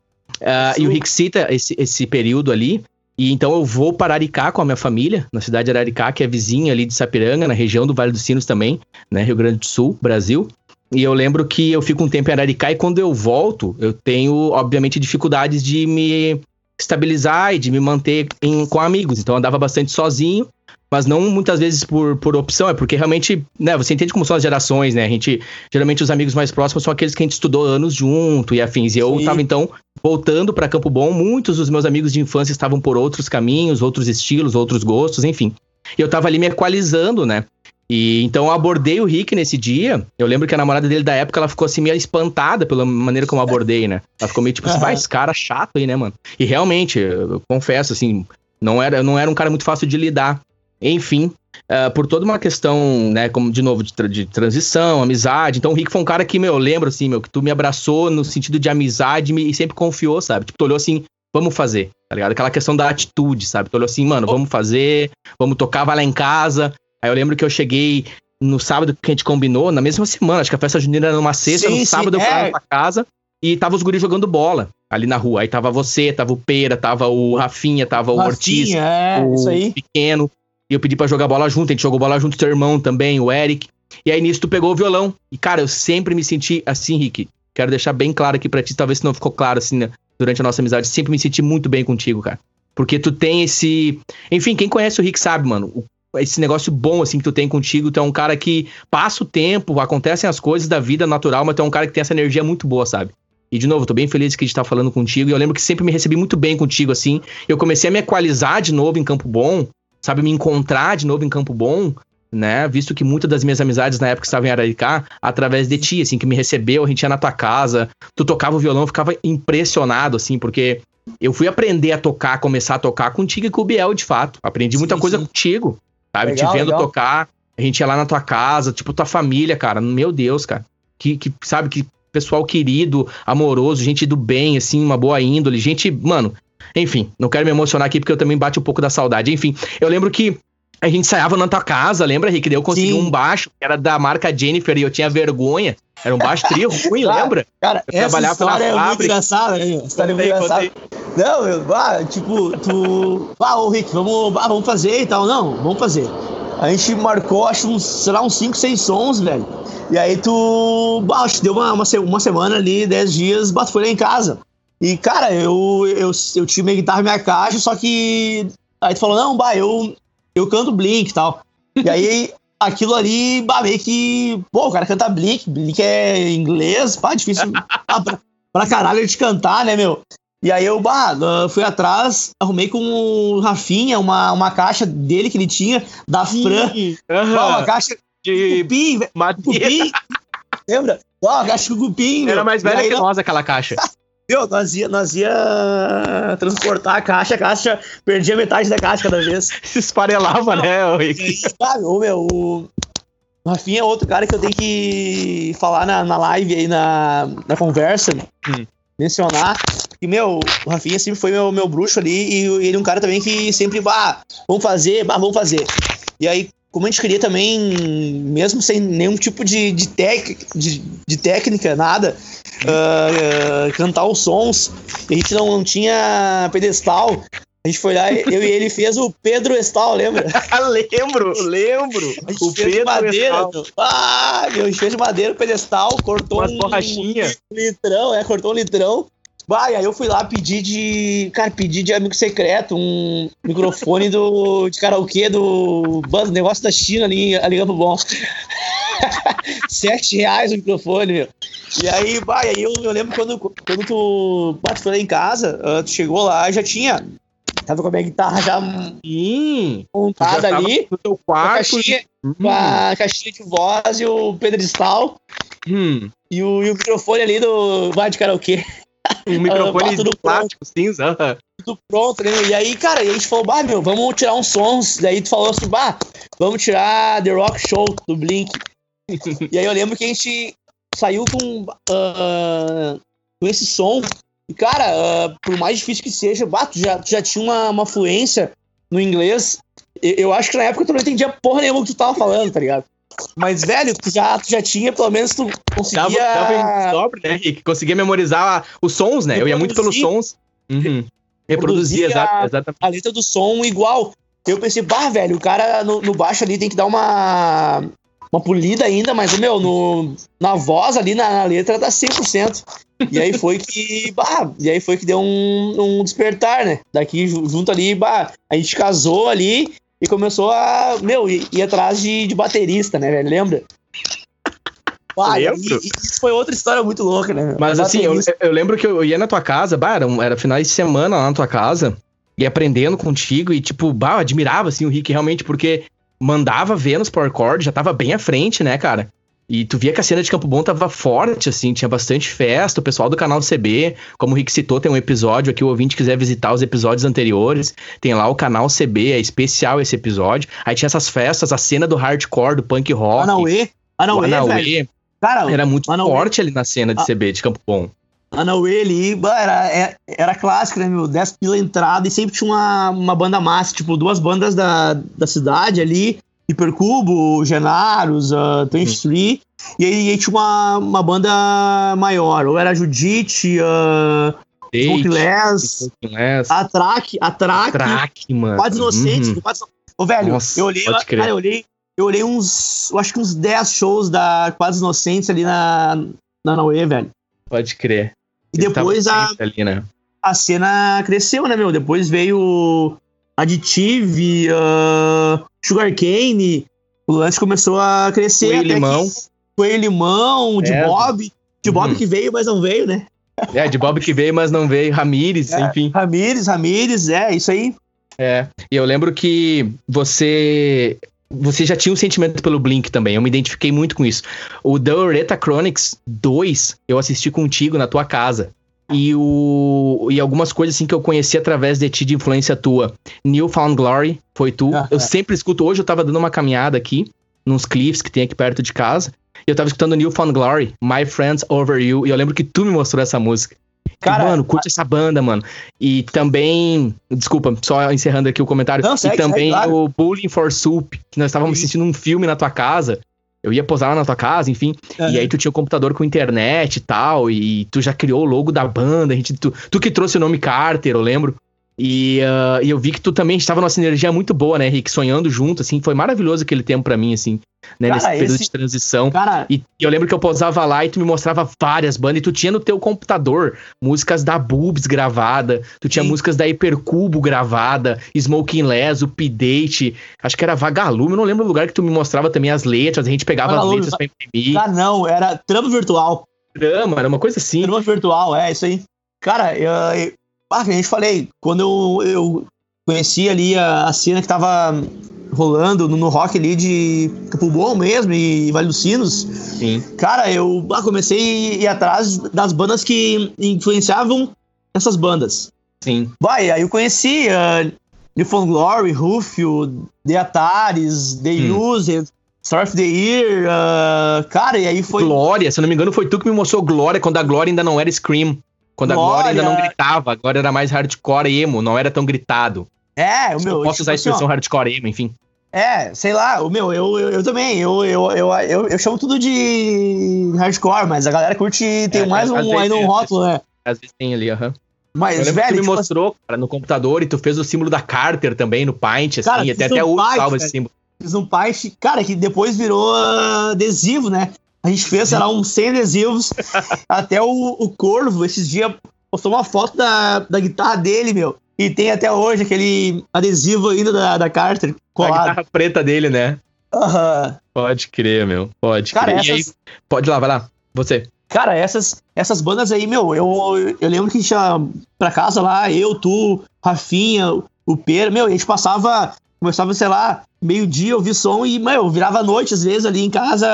Uh, e o Rick cita esse, esse período ali. E então eu vou para Araricá com a minha família, na cidade de Araricá, que é vizinha ali de Sapiranga, na região do Vale dos Sinos também, né? Rio Grande do Sul, Brasil. E eu lembro que eu fico um tempo em Araricá e quando eu volto, eu tenho, obviamente, dificuldades de me estabilizar e de me manter em, com amigos. Então eu andava bastante sozinho mas não muitas vezes por, por opção, é porque realmente, né, você entende como são as gerações, né? A gente, geralmente os amigos mais próximos são aqueles que a gente estudou anos junto e afins. E eu Sim. tava então voltando para Campo Bom, muitos dos meus amigos de infância estavam por outros caminhos, outros estilos, outros gostos, enfim. E eu tava ali me equalizando, né? E então eu abordei o Rick nesse dia. Eu lembro que a namorada dele da época, ela ficou assim meio espantada pela maneira como eu abordei, né? Ela ficou meio tipo, uhum. esse cara chato aí, né, mano? E realmente, eu confesso assim, não era, não era um cara muito fácil de lidar. Enfim, uh, por toda uma questão, né, como de novo, de, tra de, transição, amizade. Então o Rick foi um cara que, meu, eu lembro assim, meu, que tu me abraçou no sentido de amizade e sempre confiou, sabe? Tipo, tu olhou assim, vamos fazer, tá ligado? Aquela questão da atitude, sabe? Tu olhou assim, mano, vamos fazer, vamos tocar, vai lá em casa. Aí eu lembro que eu cheguei no sábado que a gente combinou, na mesma semana, acho que a festa junina era numa sexta, sim, no sábado sim, eu fui é. pra casa e tava os guris jogando bola ali na rua. Aí tava você, tava o Pera, tava o Rafinha, tava o Rafinha, Ortiz, é, o Pequeno. E eu pedi para jogar bola junto, a gente jogou bola junto, teu irmão também, o Eric. E aí nisso tu pegou o violão. E cara, eu sempre me senti assim, Rick. Quero deixar bem claro aqui pra ti, talvez se não ficou claro assim né, durante a nossa amizade, sempre me senti muito bem contigo, cara. Porque tu tem esse. Enfim, quem conhece o Rick sabe, mano. Esse negócio bom, assim, que tu tem contigo. Tu é um cara que passa o tempo, acontecem as coisas da vida natural, mas tu é um cara que tem essa energia muito boa, sabe? E, de novo, tô bem feliz que a gente tá falando contigo. E eu lembro que sempre me recebi muito bem contigo, assim. Eu comecei a me equalizar de novo em Campo Bom, sabe, me encontrar de novo em Campo Bom, né? Visto que muitas das minhas amizades na época estavam em Araricá, através de ti, assim, que me recebeu, a gente ia na tua casa, tu tocava o violão, eu ficava impressionado, assim, porque eu fui aprender a tocar, começar a tocar contigo e com o Biel, de fato. Aprendi sim, muita coisa sim. contigo, sabe? Legal, Te vendo legal. tocar, a gente ia lá na tua casa, tipo, tua família, cara. Meu Deus, cara. Que, que sabe, que pessoal querido, amoroso, gente do bem, assim, uma boa índole, gente, mano. Enfim, não quero me emocionar aqui porque eu também bate um pouco da saudade. Enfim, eu lembro que a gente ensaiava na tua casa, lembra, Rick? Daí eu consegui Sim. um baixo que era da marca Jennifer e eu tinha vergonha. Era um baixo trio ruim, claro, lembra? Cara, eu essa história é muito engraçada, né? História é muito engraçada. Não, eu, bah, tipo, tu... Ah, ô Rick, vamos, bah, vamos fazer e tal. Não, vamos fazer. A gente marcou, acho, uns, sei lá, uns 5, 6 sons, velho. E aí tu, bah, deu uma, uma, uma semana ali, 10 dias, bah, tu foi lá em casa. E, cara, eu, eu, eu tinha minha guitarra e minha caixa, só que... Aí tu falou, não, bah, eu, eu canto Blink e tal. E aí, aquilo ali, bah, meio que. Pô, o cara canta Blink, Blink é inglês, pá, difícil pra, pra caralho de cantar, né, meu? E aí eu, bah, fui atrás, arrumei com o Rafinha uma, uma caixa dele que ele tinha, da Fran. Uhum. uma caixa de cupim, cupim. Lembra? uma caixa de cupim. Era mais velha que nós aquela caixa. Meu, nós ia, nós ia transportar a caixa, a caixa perdia metade da caixa cada vez. Se esfarelava, né, Rick? Sabe, ô, meu, o Rafinha é outro cara que eu tenho que falar na, na live aí, na, na conversa, hum. mencionar. Que, meu, o Rafinha sempre foi meu, meu bruxo ali e ele é um cara também que sempre, bah, vamos fazer, bah, vamos fazer. E aí, como a gente queria também, mesmo sem nenhum tipo de, de, tec, de, de técnica, nada, uh, uh, cantar os sons, a gente não, não tinha pedestal, a gente foi lá, eu e ele fez o Pedro Estal, lembra? lembro, lembro. A gente o fez Pedro de madeira. Estal. Ah, meu, a gente fez de madeira o pedestal, cortou Umas um, borrachinha. um litrão, é, cortou um litrão. Vai, aí eu fui lá pedir de. Cara, pedir de amigo secreto um microfone do, de karaokê do bando, negócio da China ali, ali Campo Bom. Sete reais o microfone, meu. E aí, vai, aí eu, eu lembro quando, quando tu, bah, tu foi lá em casa, uh, tu chegou lá, já tinha. Tava com a minha guitarra já hum, montada já ali. No teu quarto. Com a, caixinha, hum. com a caixinha de voz e o pedestal. Hum. E, o, e o microfone ali do bar de karaokê. Um microfone de plástico cinza. Tudo pronto, né? E aí, cara, e a gente falou, bah, meu, vamos tirar uns sons. Daí tu falou assim, bah, vamos tirar The Rock Show do Blink. e aí eu lembro que a gente saiu com, uh, com esse som. E, cara, uh, por mais difícil que seja, bah, tu já, tu já tinha uma, uma fluência no inglês. Eu, eu acho que na época tu não entendia porra nenhuma que tu tava falando, tá ligado? Mas, velho, tu já, tu já tinha, pelo menos tu conseguia. Dava, dava né, Rick? Conseguia memorizar os sons, né? Eu ia muito pelos sons. Uhum. Reproduzia, exatamente. A letra do som igual. Eu pensei, bah, velho, o cara no, no baixo ali tem que dar uma, uma polida ainda, mas, meu, no, na voz ali, na, na letra, tá 100%. E aí foi que, bah, e aí foi que deu um, um despertar, né? Daqui, junto ali, bah, a gente casou ali e começou a, meu, ir, ir atrás de, de baterista, né, velho? Lembra? Ah. E, e isso foi outra história muito louca, né? Mas assim, eu, eu, lembro que eu ia na tua casa, bah, era, era finais de semana lá na tua casa, e aprendendo contigo, e tipo, bah, eu admirava assim o Rick realmente, porque mandava ver nos Power Chord, já tava bem à frente, né, cara? E tu via que a cena de Campo Bom tava forte, assim, tinha bastante festa. O pessoal do canal do CB, como o Rick citou, tem um episódio aqui, o ouvinte quiser visitar os episódios anteriores, tem lá o canal CB, é especial esse episódio. Aí tinha essas festas, a cena do hardcore, do punk rock. Anauê, Anauê, Anauê. Cara, era muito Anauê. forte ali na cena de a... CB, de Campo Bom. Anauê ali, era, era, era clássico, né, meu? 10 pila entrada e sempre tinha uma, uma banda massa, tipo, duas bandas da, da cidade ali Hipercubo, Genaros, uh, 23, e aí, aí tinha uma, uma banda maior, ou era Judite, uh, Smokeless, a Track, a mano. Quase Inocentes, uhum. quase... Ô, velho, Nossa, eu olhei, cara, eu olhei, eu olhei uns, eu acho que uns 10 shows da Quase Inocentes ali na, na Naue, velho. Pode crer. E depois a, ali, né? a cena cresceu, né, meu? Depois veio Additive, uh, Sugarcane, o lance começou a crescer. Coelho limão. Coelho limão, de é. Bob. De Bob uhum. que veio, mas não veio, né? É, de Bob que veio, mas não veio. Ramires, é, enfim. Ramires, Ramires, é, isso aí. É, e eu lembro que você você já tinha um sentimento pelo Blink também, eu me identifiquei muito com isso. O The Oreta Chronics 2, eu assisti contigo na tua casa. E, o, e algumas coisas assim que eu conheci através de ti, de influência tua. Newfound Glory, foi tu. Ah, eu é. sempre escuto, hoje eu tava dando uma caminhada aqui, nos cliffs que tem aqui perto de casa. E eu tava escutando Newfound Glory, My Friends Over You. E eu lembro que tu me mostrou essa música. Cara, e, mano, curte essa banda, mano. E também, desculpa, só encerrando aqui o comentário. Não, segue, e também segue, claro. o Bullying for Soup, que nós estávamos assistindo um filme na tua casa. Eu ia posar lá na tua casa, enfim. Uhum. E aí tu tinha um computador com internet e tal. E tu já criou o logo da banda. A gente, tu, tu que trouxe o nome Carter, eu lembro. E, uh, e, eu vi que tu também estava numa sinergia muito boa, né, Rick? Sonhando junto, assim. Foi maravilhoso aquele tempo para mim, assim, né? Cara, nesse período esse... de transição. Cara... E, e, eu lembro que eu posava lá e tu me mostrava várias bandas. E tu tinha no teu computador músicas da Boobs gravada. Tu tinha Sim. músicas da Hipercubo gravada. Smoking Les, o P-Date. Acho que era Vagalume. Eu não lembro o lugar que tu me mostrava também as letras. A gente pegava Vagalume, as letras pra imprimir. Ah, não. Era Trama Virtual. Trama, era uma coisa assim. Trama Virtual, é, isso aí. Cara, eu, ah, a gente falei, quando eu, eu conheci ali a, a cena que tava rolando no, no, rock ali de Campo Bom mesmo e Vale dos Sinos. Sim. Cara, eu ah, comecei a ir atrás das bandas que influenciavam essas bandas. Sim. Vai, aí eu conheci uh, Newfound Glory, Rufio, The Ataris, The hum. Used, Surf the Year, uh, cara, e aí foi. Glória, se não me engano, foi tu que me mostrou Glória quando a Glória ainda não era Scream. Quando Glória. a Glória ainda não gritava, agora era mais hardcore emo, não era tão gritado. É, o meu. Eu posso usar a tipo expressão assim, hardcore emo, enfim. É, sei lá, o meu, eu, eu, eu também, eu, eu, eu, eu, chamo tudo de hardcore, mas a galera curte, tem é, mais um, aí no rótulo, né? Às vezes tem ali, aham. Uhum. Mas, velho, que tu me tipo mostrou, assim, cara, no computador e tu fez o símbolo da Carter também no Paint, assim, cara, até, até hoje salva esse símbolo. Fiz um Paint, cara, que depois virou adesivo, né? A gente fez, sei lá, uns 100 adesivos. até o, o Corvo, esses dias, postou uma foto da, da guitarra dele, meu. E tem até hoje aquele adesivo ainda da, da Carter colado. A guitarra preta dele, né? Aham. Uhum. Pode crer, meu. Pode Cara, crer. Essas... Aí, pode ir lá, vai lá. Você. Cara, essas, essas bandas aí, meu, eu, eu lembro que tinha pra casa lá, eu, tu, Rafinha, o Pera, meu, a gente passava, começava, sei lá, meio-dia ouvir som e, meu, virava noite, às vezes, ali em casa,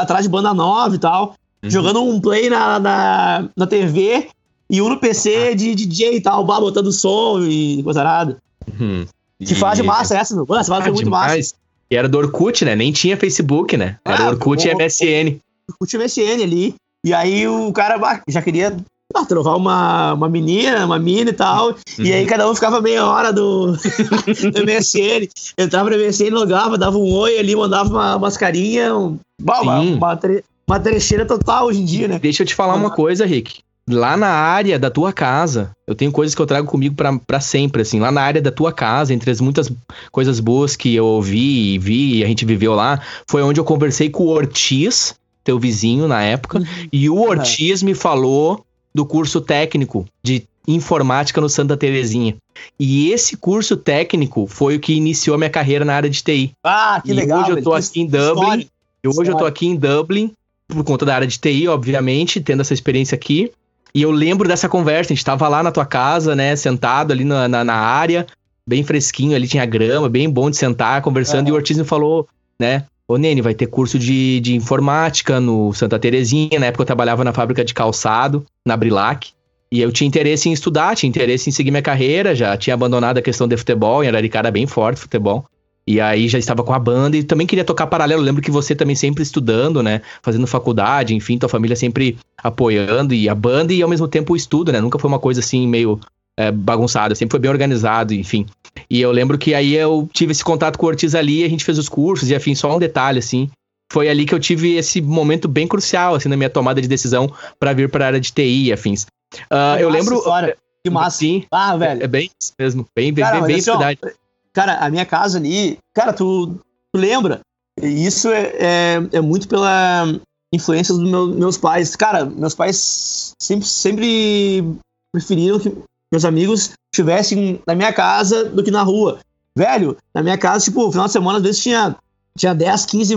atrás de banda nova e tal, uhum. jogando um play na, na, na TV e um no PC ah. de DJ e tal, bah, botando som e coisa nada. Uhum. Que e... fase massa é essa, meu? Mano, essa fase ah, muito demais. massa. E era do Orkut, né? Nem tinha Facebook, né? Era ah, Orkut o, e MSN. Orkut e MSN ali. E aí o cara já queria ah, trovar uma, uma menina, uma mina e tal. Uhum. E aí cada um ficava meia hora do, do MSN. Entrava no MSN, logava, dava um oi ali, mandava uma mascarinha. Um, uma, uma, tre uma trecheira total hoje em dia, né? Deixa eu te falar uma coisa, Rick. Lá na área da tua casa, eu tenho coisas que eu trago comigo para sempre, assim. Lá na área da tua casa, entre as muitas coisas boas que eu ouvi e vi e a gente viveu lá, foi onde eu conversei com o Ortiz, teu vizinho na época, uhum. e o Ortiz me falou do curso técnico de informática no Santa Terezinha. E esse curso técnico foi o que iniciou a minha carreira na área de TI. Ah, que e legal. Hoje eu tô aqui em Dublin. E hoje eu tô aqui em Dublin por conta da área de TI, obviamente, tendo essa experiência aqui. E eu lembro dessa conversa, a gente tava lá na tua casa, né, sentado ali na, na, na área, bem fresquinho, ali tinha grama, bem bom de sentar, conversando, uhum. e o Ortiz me falou, né, ô Nene, vai ter curso de, de informática no Santa Terezinha, na época eu trabalhava na fábrica de calçado, na Brilac, e eu tinha interesse em estudar, tinha interesse em seguir minha carreira, já tinha abandonado a questão de futebol, em Araricá bem forte futebol, e aí já estava com a banda e também queria tocar paralelo. Lembro que você também sempre estudando, né? Fazendo faculdade, enfim, tua família sempre apoiando e a banda e ao mesmo tempo o estudo, né? Nunca foi uma coisa assim meio é, bagunçada, sempre foi bem organizado, enfim. E eu lembro que aí eu tive esse contato com o Ortiz ali, a gente fez os cursos e afim, só um detalhe assim. Foi ali que eu tive esse momento bem crucial assim na minha tomada de decisão para vir para a área de TI e afins. Uh, eu lembro história. Que massa. Sim. Ah, velho. É, é bem isso mesmo, bem bem Cara, bem, bem assim, verdade. Ó, Cara, a minha casa ali, cara, tu, tu lembra? Isso é, é, é, muito pela influência dos meu, meus pais. Cara, meus pais sempre, sempre preferiram que meus amigos estivessem na minha casa do que na rua. Velho, na minha casa, tipo, no final de semana, às vezes tinha, tinha 10, 15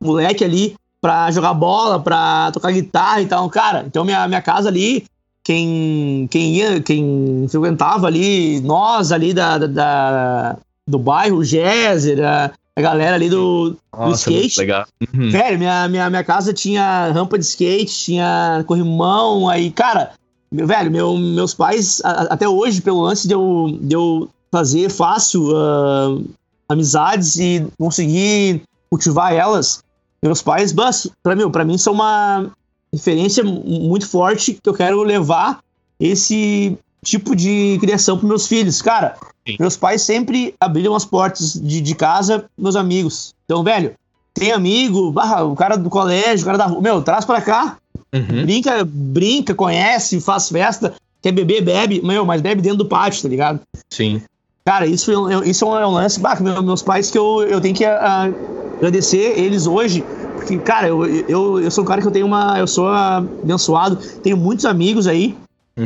moleque ali pra jogar bola, pra tocar guitarra e tal. Cara, então minha, minha casa ali quem, quem ia, quem frequentava ali, nós ali da, da, da do bairro, Géser, a galera ali do, Nossa, do skate. legal. Uhum. Velho, minha, minha, minha casa tinha rampa de skate, tinha corrimão, aí, cara, meu, velho, meu, meus pais, a- até hoje, pelo lance de eu, de eu fazer fácil ah, amizades e conseguir cultivar elas, meus pais, pra, mim, pra mim, são uma referência mu- muito forte que eu quero levar esse tipo de criação pros meus filhos. Cara, Sim. meus pais sempre abriram as portas de, de casa meus amigos. Então, velho, tem amigo, barra, o cara do colégio, o cara da rua, meu, traz pra cá, Uhum. brinca, brinca, conhece, faz festa, quer beber, bebe, meu, mas bebe dentro do pátio, tá ligado? Sim. Cara, isso, foi um- isso é um lance, bah, meu- meus pais que eu, eu tenho que ah, agradecer eles hoje, porque, cara, eu, eu, eu sou um cara que eu tenho uma, eu sou abençoado, tenho muitos amigos aí,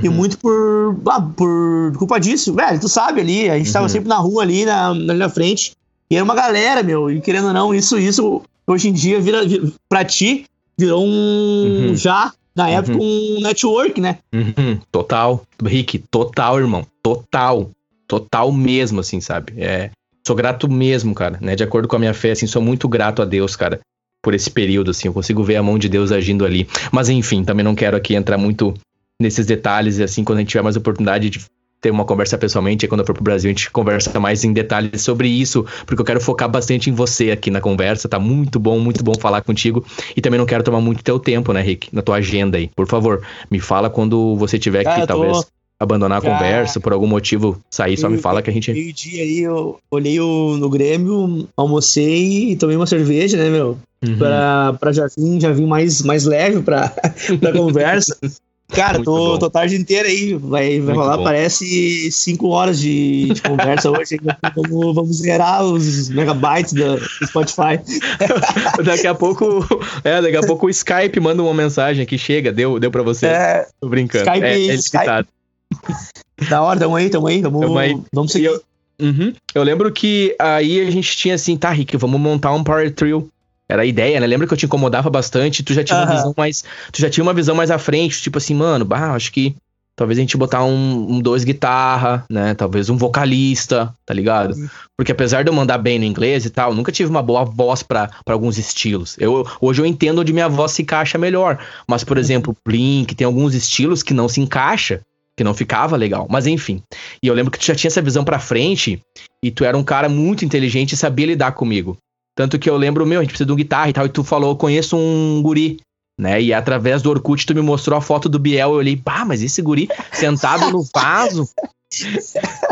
e Uhum. muito por, ah, por culpa disso, velho, tu sabe ali, a gente tava Uhum. sempre na rua ali, na, ali na frente, e era uma galera, meu, e querendo ou não, isso, isso, hoje em dia, vira, vira pra ti, virou um, Uhum. já, na época, um network, né? Uhum, total. Rick, total, irmão. Total. Total mesmo, assim, sabe? É, sou grato mesmo, cara, né? De acordo com a minha fé, assim, sou muito grato a Deus, cara, por esse período, assim. Eu consigo ver a mão de Deus agindo ali. Mas, enfim, também não quero aqui entrar muito nesses detalhes, e assim, quando a gente tiver mais oportunidade de ter uma conversa pessoalmente, e quando eu for pro Brasil, a gente conversa mais em detalhes sobre isso, porque eu quero focar bastante em você aqui na conversa. Tá muito bom, muito bom falar contigo. E também não quero tomar muito teu tempo, né, Rick? Na tua agenda aí. Por favor, me fala quando você tiver Cara, tô- talvez abandonar a Já- conversa, por algum motivo sair, só me fala que a gente. Meio dia aí, eu olhei o, no Grêmio, almocei e tomei uma cerveja, né, meu? Uhum. Pra, pra já vir, já vir mais, mais leve pra, pra conversa. Cara, tô, bom. tô tarde inteira aí, vai, vai rolar, parece cinco horas de, de conversa hoje. Vamos, vamos zerar os megabytes do, do Spotify. daqui a pouco. É, daqui a pouco o Skype manda uma mensagem que chega, deu, deu pra você. É, Tô brincando. Skype- é, é Skype. da hora, tamo aí, tamo aí, vamos, Tamo aí. vamos seguir. eu, Uhum. Eu lembro que aí a gente tinha assim, tá, Rick, vamos montar um Power Trio. Era a ideia, né? Lembra que eu te incomodava bastante, tu já tinha uma Aham. visão mais. Tu já tinha uma visão mais à frente, tipo assim, mano, bah, acho que talvez a gente botar um, um dois guitarra, né? Talvez um vocalista, tá ligado? Uhum. Porque apesar de eu mandar bem no inglês e tal, nunca tive uma boa voz pra pra alguns estilos. Eu, hoje eu entendo onde minha voz se encaixa melhor. Mas, por exemplo, Blink tem alguns estilos que não se encaixa, que não ficava legal. Mas enfim. E eu lembro que tu já tinha essa visão pra frente e tu era um cara muito inteligente e sabia lidar comigo. Tanto que eu lembro, meu, a gente precisa de um guitarra e tal, e tu falou, eu conheço um guri, né? E através do Orkut tu me mostrou a foto do Biel, eu olhei, pá, mas esse guri sentado no vaso.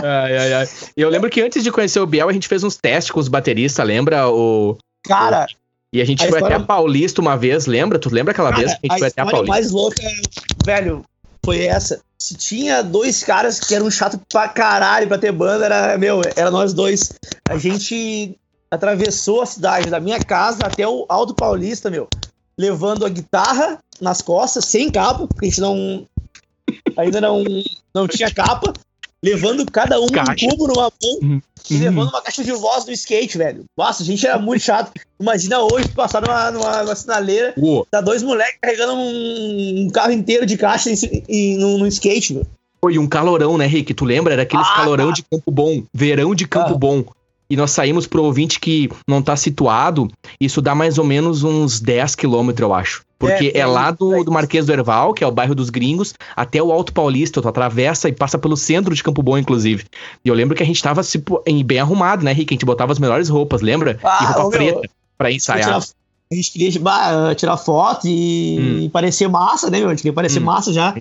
ai, ai, ai. E eu lembro que antes de conhecer o Biel, a gente fez uns testes com os bateristas, lembra? O... Cara, E a gente A foi história- até a Paulista uma vez, lembra? Tu lembra aquela vez Cara, que a gente foi até a Paulista? mais louca, velho, foi essa. Se tinha dois caras que eram chato pra caralho pra ter banda, era, meu, era nós dois. A gente atravessou a cidade da minha casa até o Alto Paulista, meu, levando a guitarra nas costas, sem capa, porque a gente não. Ainda não, não tinha capa, levando cada um Caixa. um cubo numa mão Uhum. e levando uma caixa de voz do skate, velho. Nossa, a gente era muito chato. Imagina hoje passar numa, numa, numa sinaleira Uou. Tá dois moleques carregando um, um carro inteiro de caixa em, em, no, no skate, meu. Foi um calorão, né, Rick? Tu lembra? Era aqueles Ah, calorão tá. de Campo Bom, verão de Campo Ah. Bom. E nós saímos pro ouvinte que não tá situado, isso dá mais ou menos uns 10 quilômetros, eu acho. Porque É, é, lá do, é. do Marquês do Erval, que é o bairro dos gringos, até o Alto Paulista. Tu atravessa e passa pelo centro de Campo Bom, inclusive. E eu lembro que a gente tava tipo, em- bem arrumado, né, Rick? A gente botava as melhores roupas, lembra? Ah, e roupa ô, meu, preta pra ensaiar. A gente queria bah, tirar foto e, parecer massa, né, meu? A gente queria parecer Hum. massa já.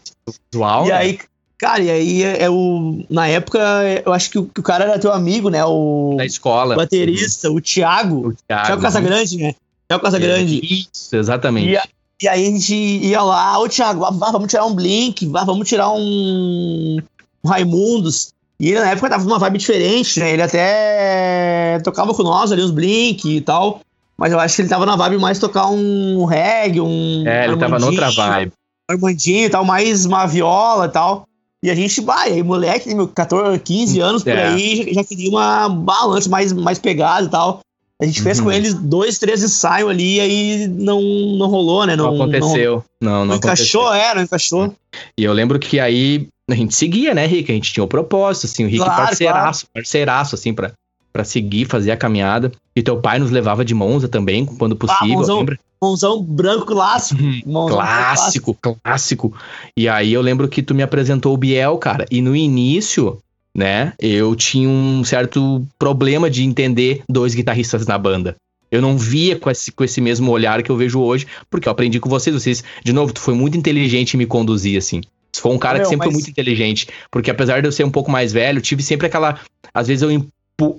Visual, E né? aí, cara, e aí é, é o. Na época, eu acho que o, que o cara era teu amigo, né? O da escola. baterista, o Thiago. O Thiago. Thiago Casagrande, né? Thiago Casagrande. Isso, exatamente. E, a- e aí a gente ia lá, ô Thiago, vá, vamos tirar um Blink, vá, vamos tirar um, um Raimundos. E ele na época tava numa vibe diferente, né? Ele até tocava com nós ali uns Blink e tal. Mas eu acho que ele tava na vibe mais tocar um reggae, um. É, ele tava noutra vibe. Armandinho e tal, mais uma viola e tal. E a gente, e aí, moleque, meu, 14, 15 anos por É. aí, já, já queria uma balance mais, mais pegada e tal. A gente fez Uhum. com eles dois, três ensaios ali, aí não, não rolou, né? Não, Não, aconteceu. Não, não, não aconteceu. encaixou, é, não encaixou. E eu lembro que aí a gente seguia, né, Rick? A gente tinha o propósito, assim, o Rick Claro, parceiraço, parceiraço, assim, pra, para seguir, fazer a caminhada. E teu pai nos levava de Monza também, quando possível. Ah, lembra? Monzão branco clássico. Uhum. Clássico, clássico, clássico. E aí eu lembro que tu me apresentou o Biel, cara. E no início, né, eu tinha um certo problema de entender dois guitarristas na banda. Eu não via com esse, com esse mesmo olhar que eu vejo hoje, porque eu aprendi com vocês. Vocês, de novo, tu foi muito inteligente em me conduzir, assim. Tu foi um cara Meu, que sempre mas... foi muito inteligente. Porque apesar de eu ser um pouco mais velho, tive sempre aquela. Às vezes eu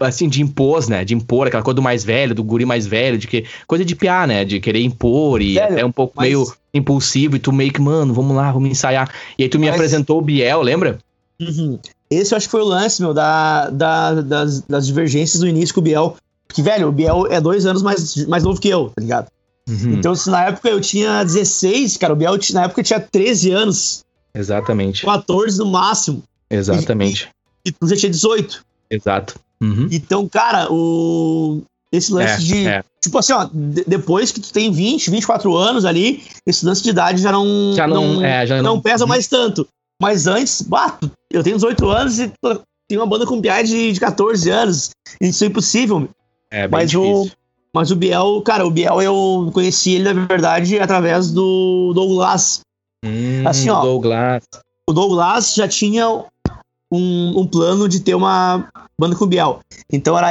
assim, de impor, né? De impor, aquela coisa do mais velho, do guri mais velho, de que. Coisa de piar, né? De querer impor e velho, até um pouco mas... meio impulsivo, e tu meio que, mano, vamos lá, vamos ensaiar. E aí tu me mas... apresentou o Biel, lembra? Uhum. Esse eu acho que foi o lance, meu, da, da, das, das divergências do início com o Biel. Porque, velho, o Biel é dois anos mais, mais novo que eu, tá ligado? Uhum. Então, se na época eu tinha 16, cara, o Biel na época tinha 13 anos. Exatamente. 14 no máximo. Exatamente. E, e tu já tinha 18. Exato. Uhum. Então, cara, o. Esse lance é, de. É. Tipo assim, ó, depois que tu tem 20, 24 anos ali, esse lance de idade já não. Já não, não, é, já não, não pesa mais tanto. Mas antes, bah, eu tenho 18 anos e tenho uma banda com piada de, de 14 anos. Isso é impossível. É, mas difícil. o mas o Biel, cara, o Biel eu conheci ele, na verdade, através do Douglas. Hum, assim, ó. Douglas. O Douglas já tinha um, um, plano de ter uma banda com o Biel. Então era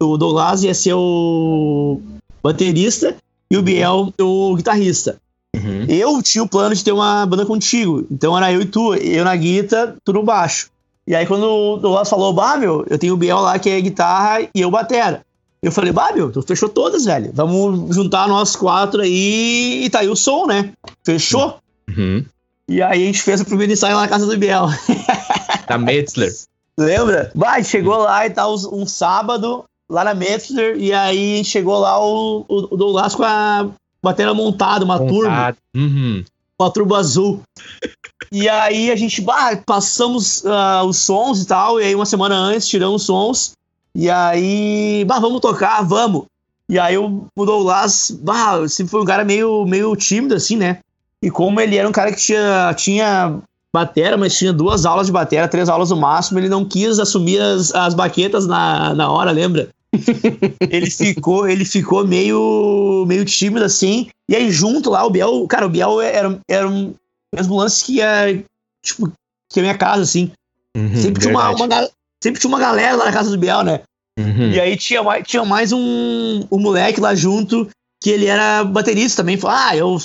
o Douglas ia ser o baterista e o Biel o guitarrista. Uhum. Eu tinha o plano de ter uma banda contigo. Então era eu e tu. Eu na guitarra, tu no baixo. E aí quando o Douglas falou, bah, meu, eu tenho o Biel lá que é guitarra e eu batera. Eu falei, bah, meu, tu fechou todas, velho. Vamos juntar nós quatro aí e tá aí o som, né? Fechou? Uhum. E aí a gente fez o primeiro ensaio lá na casa do Biel. Da Metzler. Lembra? Vai, chegou lá e tá um sábado lá na Metzler e aí chegou lá o, o, o Douglas com a bateria montada, uma Montado. turma. Uhum. Uma turma azul. e aí a gente, bah, passamos uh, os sons e tal, e aí uma semana antes tiramos os sons. E aí, bah, vamos tocar, vamos. E aí o, o Douglas, bah, sempre foi um cara meio, meio tímido, assim, né? E como ele era um cara que tinha, tinha batera, mas tinha duas aulas de batera, três aulas no máximo, ele não quis assumir as, as baquetas na, na hora, lembra? ele ficou, ele ficou meio, meio tímido assim. E aí, junto lá, o Biel, cara, o Biel era, era um mesmo lance que é, tipo, que é a minha casa, assim. Uhum, sempre, tinha uma, uma, sempre tinha uma galera lá na casa do Biel, né? Uhum. E aí tinha mais, tinha mais um, um moleque lá junto que ele era baterista também. Falou, ah, eu,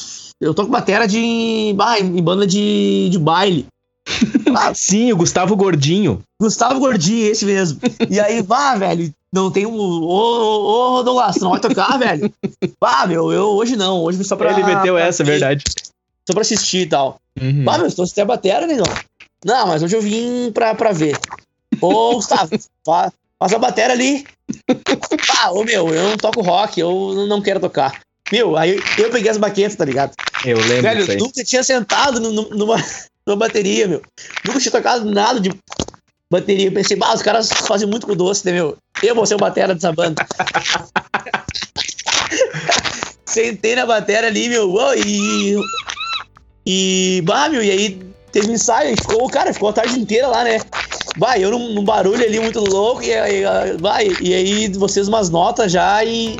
eu toco bateria de, ah, em banda de, de baile. ah, Sim, o Gustavo Gordinho. Gustavo Gordinho, esse mesmo. E aí, vá, velho, não tem um. Ô, ô, Douglas, não vai tocar, velho? Vá, meu, eu hoje não. Hoje só pra. Ele meteu pra, essa, é verdade. Só pra assistir e tal. Uhum. Vá, meu, então você tem a bateria, né, não? Não, mas hoje eu vim pra, pra ver. Ô, Gustavo, faz, a bateria ali. Ah, ô meu, eu não toco rock, eu não quero tocar. Meu, aí eu peguei as baquetas, tá ligado? Eu lembro. Velho, eu nunca tinha sentado numa, numa bateria, meu. Nunca tinha tocado nada de bateria. Eu pensei, bah, os caras fazem muito com doce, né, meu? Eu vou ser o batera dessa banda. Sentei na bateria ali, meu, uou, e. E. Bah, meu, e aí teve um ensaio, ficou, cara, ficou a tarde inteira lá, né? Vai, eu num, num barulho ali muito louco, e aí, vai, e aí vocês umas notas já, e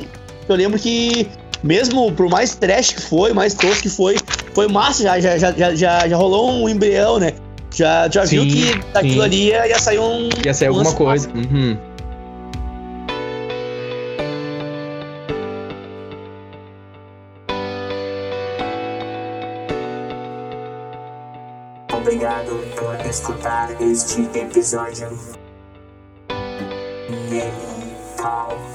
eu lembro que, mesmo por mais trash que foi, mais tosco que foi, foi massa, já, já, já, já, já rolou um embrião, né? Já, já sim, viu que daquilo sim. ali ia, sair um. Ia sair alguma coisa. Uhum. Obrigado por escutar este episódio. Game Talk.